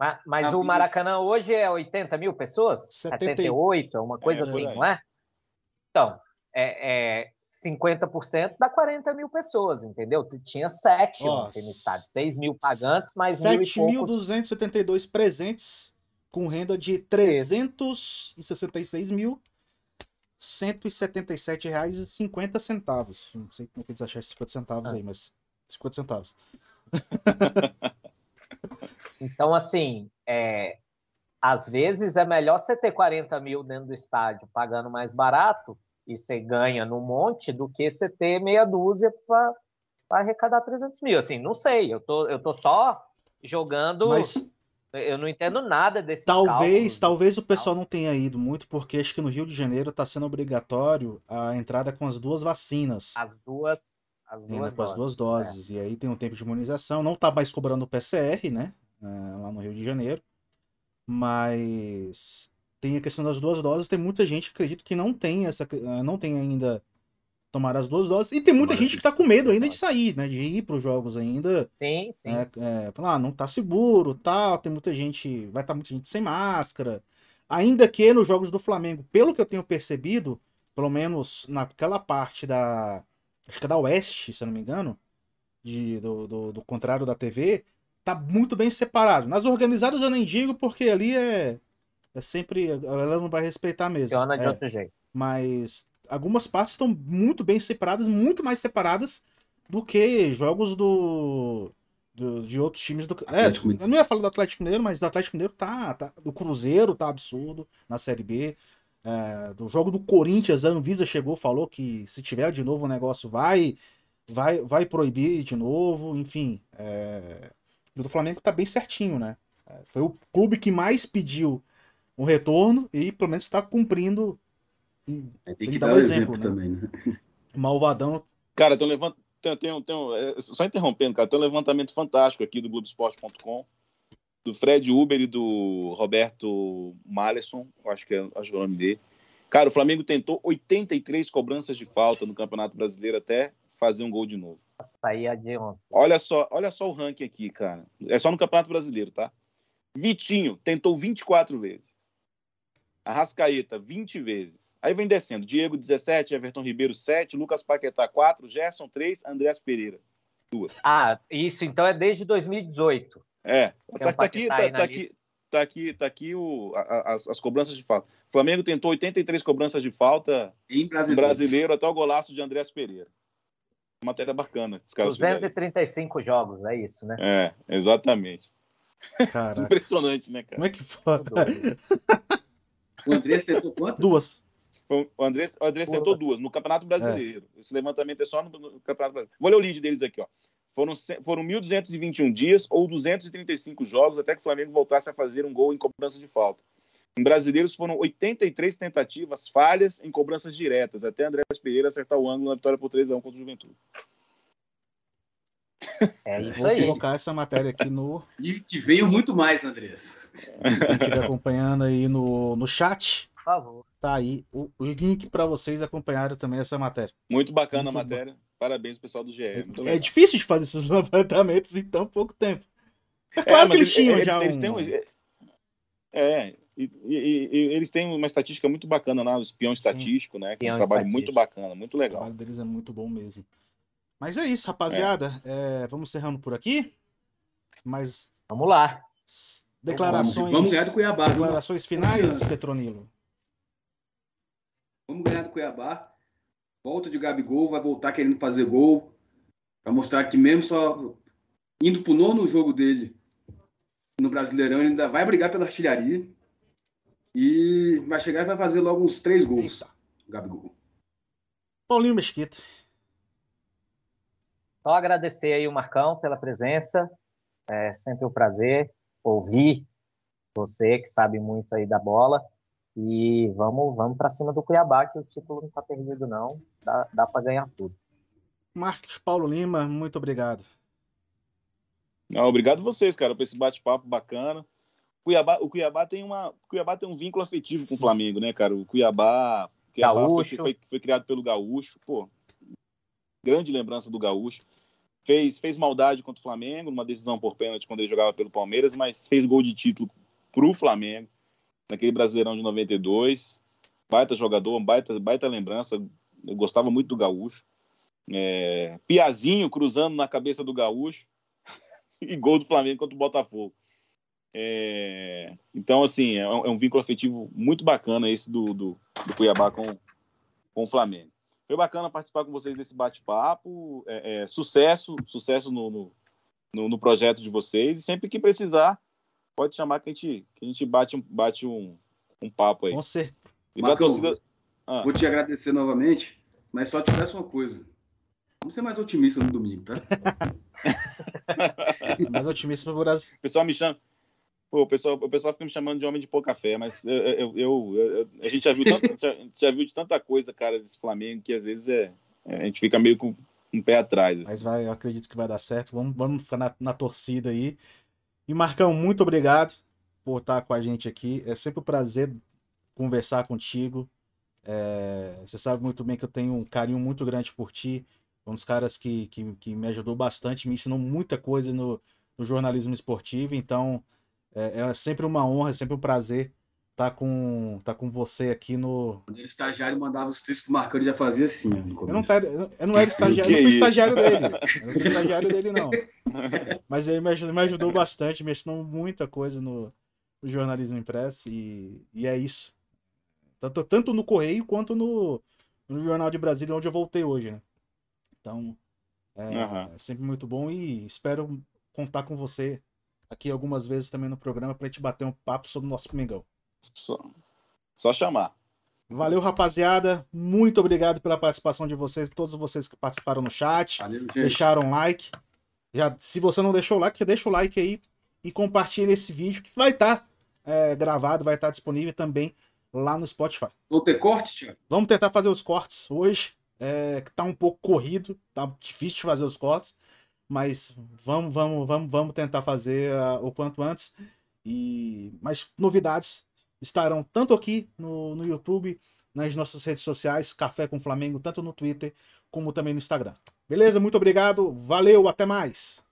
Mas, mas o. Maracanã hoje é 80 mil pessoas? 70 e- 78, é uma coisa por assim, não é? Então, é, é 50% dá 40 mil pessoas, entendeu? Tu tinha 7 Ó, ontem no estádio, 6 mil pagantes, mais mil e pouco 7.282 presentes, com renda de 366.177 reais e 50 centavos. Não sei como é que eles acharam esses 50 centavos Ah. aí, mas 50 centavos. [laughs] Então, assim, é, às vezes é melhor você ter 40 mil dentro do estádio pagando mais barato e você ganha no monte do que você ter meia dúzia para arrecadar 300 mil. Assim, não sei, eu tô, eu tô só jogando. Mas Eu não entendo nada desse talvez, talvez o pessoal não tenha ido muito, porque acho que no Rio de Janeiro está sendo obrigatório a entrada com as duas vacinas. As duas. As Ainda duas com as duas doses, é. doses. E aí tem um tempo de imunização. Não tá mais cobrando o PCR, né? É, lá no Rio de Janeiro. Mas tem a questão das duas doses. Tem muita gente, acredito, que não tem essa. eh, Não tem ainda tomar as duas doses. E tem muita Tomara gente que tá com medo ainda de sair, né? De ir para os jogos ainda. Sim, sim. É, é, ah, não tá seguro, tal. Tem muita gente. Vai estar muita gente sem máscara. Ainda que nos jogos do Flamengo, pelo que eu tenho percebido, pelo menos naquela parte da. Acho que é da Oeste, se eu não me engano. De, do, do, do contrário da TV, tá muito bem separado. Nas organizadas eu nem digo, porque ali é. É sempre. Ela não vai respeitar mesmo. Funciona de É, outro jeito. mas algumas partes estão muito bem separadas, muito mais separadas do que jogos do, do- de outros times do. É, Atlético Mineiro. eu não ia falar do Atlético Mineiro, mas do Atlético Mineiro tá, tá. Do Cruzeiro tá absurdo na Série B. É, do jogo do Corinthians, a Anvisa chegou, falou que se tiver de novo o negócio vai, vai, vai proibir de novo, enfim. É, o do Flamengo tá bem certinho, né? É, Foi o clube que mais pediu um retorno e pelo menos está cumprindo Tem tem que que dar dar um exemplo, exemplo, né? também, né? malvadão. Cara, tem um levant... tem, tem, um- tem um- é, só interrompendo, cara, tem um levantamento fantástico aqui do Globoesporte.com, do Fred Uber e do Roberto Maleson, eu acho que é, acho que é o nome dele. Cara, o Flamengo tentou 83 cobranças de falta no Campeonato Brasileiro até fazer um gol de novo. Saía de ontem. Olha só, olha só o ranking aqui, cara. É só no Campeonato Brasileiro, tá? Vitinho tentou 24 vezes. Arrascaeta, 20 vezes. Aí vem descendo. Diego, 17. Everton Ribeiro, 7. Lucas Paquetá, 4. Gerson, 3. Andrés Pereira. Ah, isso então é desde 2018. É. Tá, um tá aqui, tá, tá aqui, tá aqui, tá aqui o, a- a- as, as cobranças de falta. O Flamengo tentou 83 cobranças de falta Em no brasileiro. brasileiro até o golaço de Andrés Pereira. Matéria bacana. Os caras fizeram. 235 jogos, é isso, né? É, exatamente. Caraca. Impressionante, né, cara? Como é que foi? [laughs] O Andrés tentou quantas? Duas. O André, o André Duas. acertou duas no Campeonato Brasileiro. Esse levantamento é só no, no Campeonato Brasileiro. Vou ler o lead deles aqui, ó. Foram, foram 1.221 dias ou 235 jogos até que o Flamengo voltasse a fazer um gol em cobrança de falta. Em brasileiros foram 83 tentativas falhas em cobranças diretas, até André Pereira acertar o ângulo na vitória por 3x1 contra o Juventude. É isso Vou aí. colocar essa matéria aqui no. E que venham muito mais, Andrés. Quem estiver acompanhando aí no, no chat, Por favor. tá aí o link para vocês acompanharem também essa matéria. Muito bacana Muito a matéria. Parabéns, pessoal do GE. É legal. difícil de fazer esses [laughs] levantamentos em tão pouco tempo. É claro mas que eles tinham eles- já eles um... têm um- É, e, e- e eles têm uma estatística muito bacana lá, o espião estatístico, né? Que é um trabalho muito bacana, muito O legal. trabalho deles é muito bom mesmo. Mas é isso, rapaziada. É, vamos encerrando por aqui. Mas Vamos lá. s- Vamos, declarações, vamos ganhar do Cuiabá. viu? declarações finais, Petronilo. Vamos ganhar do Cuiabá. Volta de Gabigol, vai voltar querendo fazer gol. Pra mostrar que mesmo só indo pro nono jogo dele no Brasileirão, ele ainda vai brigar pela artilharia. E vai chegar e vai fazer logo uns três gols. Eita. Gabigol. Paulinho Mesquita. Só agradecer aí o Marcão pela presença. É sempre um prazer ouvir você, que sabe muito aí da bola. E vamos, vamos para cima do Cuiabá, que o título não está perdido, não. Dá, dá para ganhar tudo. Marcos Paulo Lima, muito obrigado. Não, obrigado vocês, cara, por esse bate-papo bacana. Cuiabá, o Cuiabá tem uma, Cuiabá tem um vínculo afetivo com o Flamengo, né, cara? O Cuiabá, Cuiabá foi, foi, foi, criado pelo Gaúcho, pô, grande lembrança do Gaúcho. Fez, fez maldade contra o Flamengo, numa decisão por pênalti quando ele jogava pelo Palmeiras, mas fez gol de título pro Flamengo, naquele Brasileirão de 92. Baita jogador, baita, baita lembrança. Eu gostava muito do Gaúcho. É, Piazinho cruzando na cabeça do Gaúcho [laughs] e gol do Flamengo contra o Botafogo. É, então, assim, é um, é um, vínculo afetivo muito bacana esse do, do, do, Cuiabá com, com o Flamengo. Foi bacana participar com vocês desse bate-papo. É, é, sucesso, sucesso no, no, no, no, projeto de vocês. E sempre que precisar, pode chamar que a gente, que a gente bate, um, bate um, um papo aí. Com certeza. torcida... ah. Vou te agradecer novamente, mas só te peço uma coisa. Vamos ser mais otimistas no domingo, tá? [laughs] mais otimista pro Brasil. O pessoal me chama. Pô, o, pessoal, o pessoal fica me chamando de homem de pouca fé, mas eu, eu, eu, a gente já viu, tanto, já, já, viu de tanta coisa, cara, desse Flamengo, que às vezes é, a gente fica meio com um pé atrás. Assim. Mas vai, eu acredito que vai dar certo. Vamos, vamos ficar na, na torcida aí. E Marcão, muito obrigado por estar com a gente aqui. É sempre um prazer conversar contigo. É, você sabe muito bem que eu tenho um carinho muito grande por ti. Um dos caras que, que, que me ajudou bastante, me ensinou muita coisa no, no jornalismo esportivo. Então, é, é sempre uma honra, é sempre um prazer estar tá com, tá com você aqui no. Quando ele estagiário mandava os textos que o Marcano já fazia assim. Eu não, eu não era [laughs] estagiário, não fui estagiário dele. Eu não fui [laughs] estagiário dele, não. Mas ele me ajudou, me ajudou bastante, me ensinou muita coisa no, no jornalismo impresso e, e é isso. Tanto, tanto no Correio quanto no, no Jornal de Brasília, onde eu voltei hoje, né? Então, é, uhum. é sempre muito bom e espero contar com você aqui algumas vezes também no programa para a gente bater um papo sobre o nosso Mengão. Só, só chamar. Valeu, rapaziada. Muito obrigado pela participação de vocês, todos vocês que participaram no chat, Valeu, deixaram like. Já, se você não deixou o like, deixa o like aí e compartilha esse vídeo que vai estar tá, é, gravado, vai estar tá disponível também lá no Spotify. Vou ter cortes, Tiago? Vamos tentar fazer os cortes hoje. É, tá um pouco corrido, tá difícil de fazer os cortes mas vamos, vamos, vamos, vamos tentar fazer uh, o quanto antes. E mas novidades estarão tanto aqui no, no YouTube, nas nossas redes sociais, Café com Flamengo, tanto no Twitter como também no Instagram. Beleza? Muito obrigado. Valeu, até mais.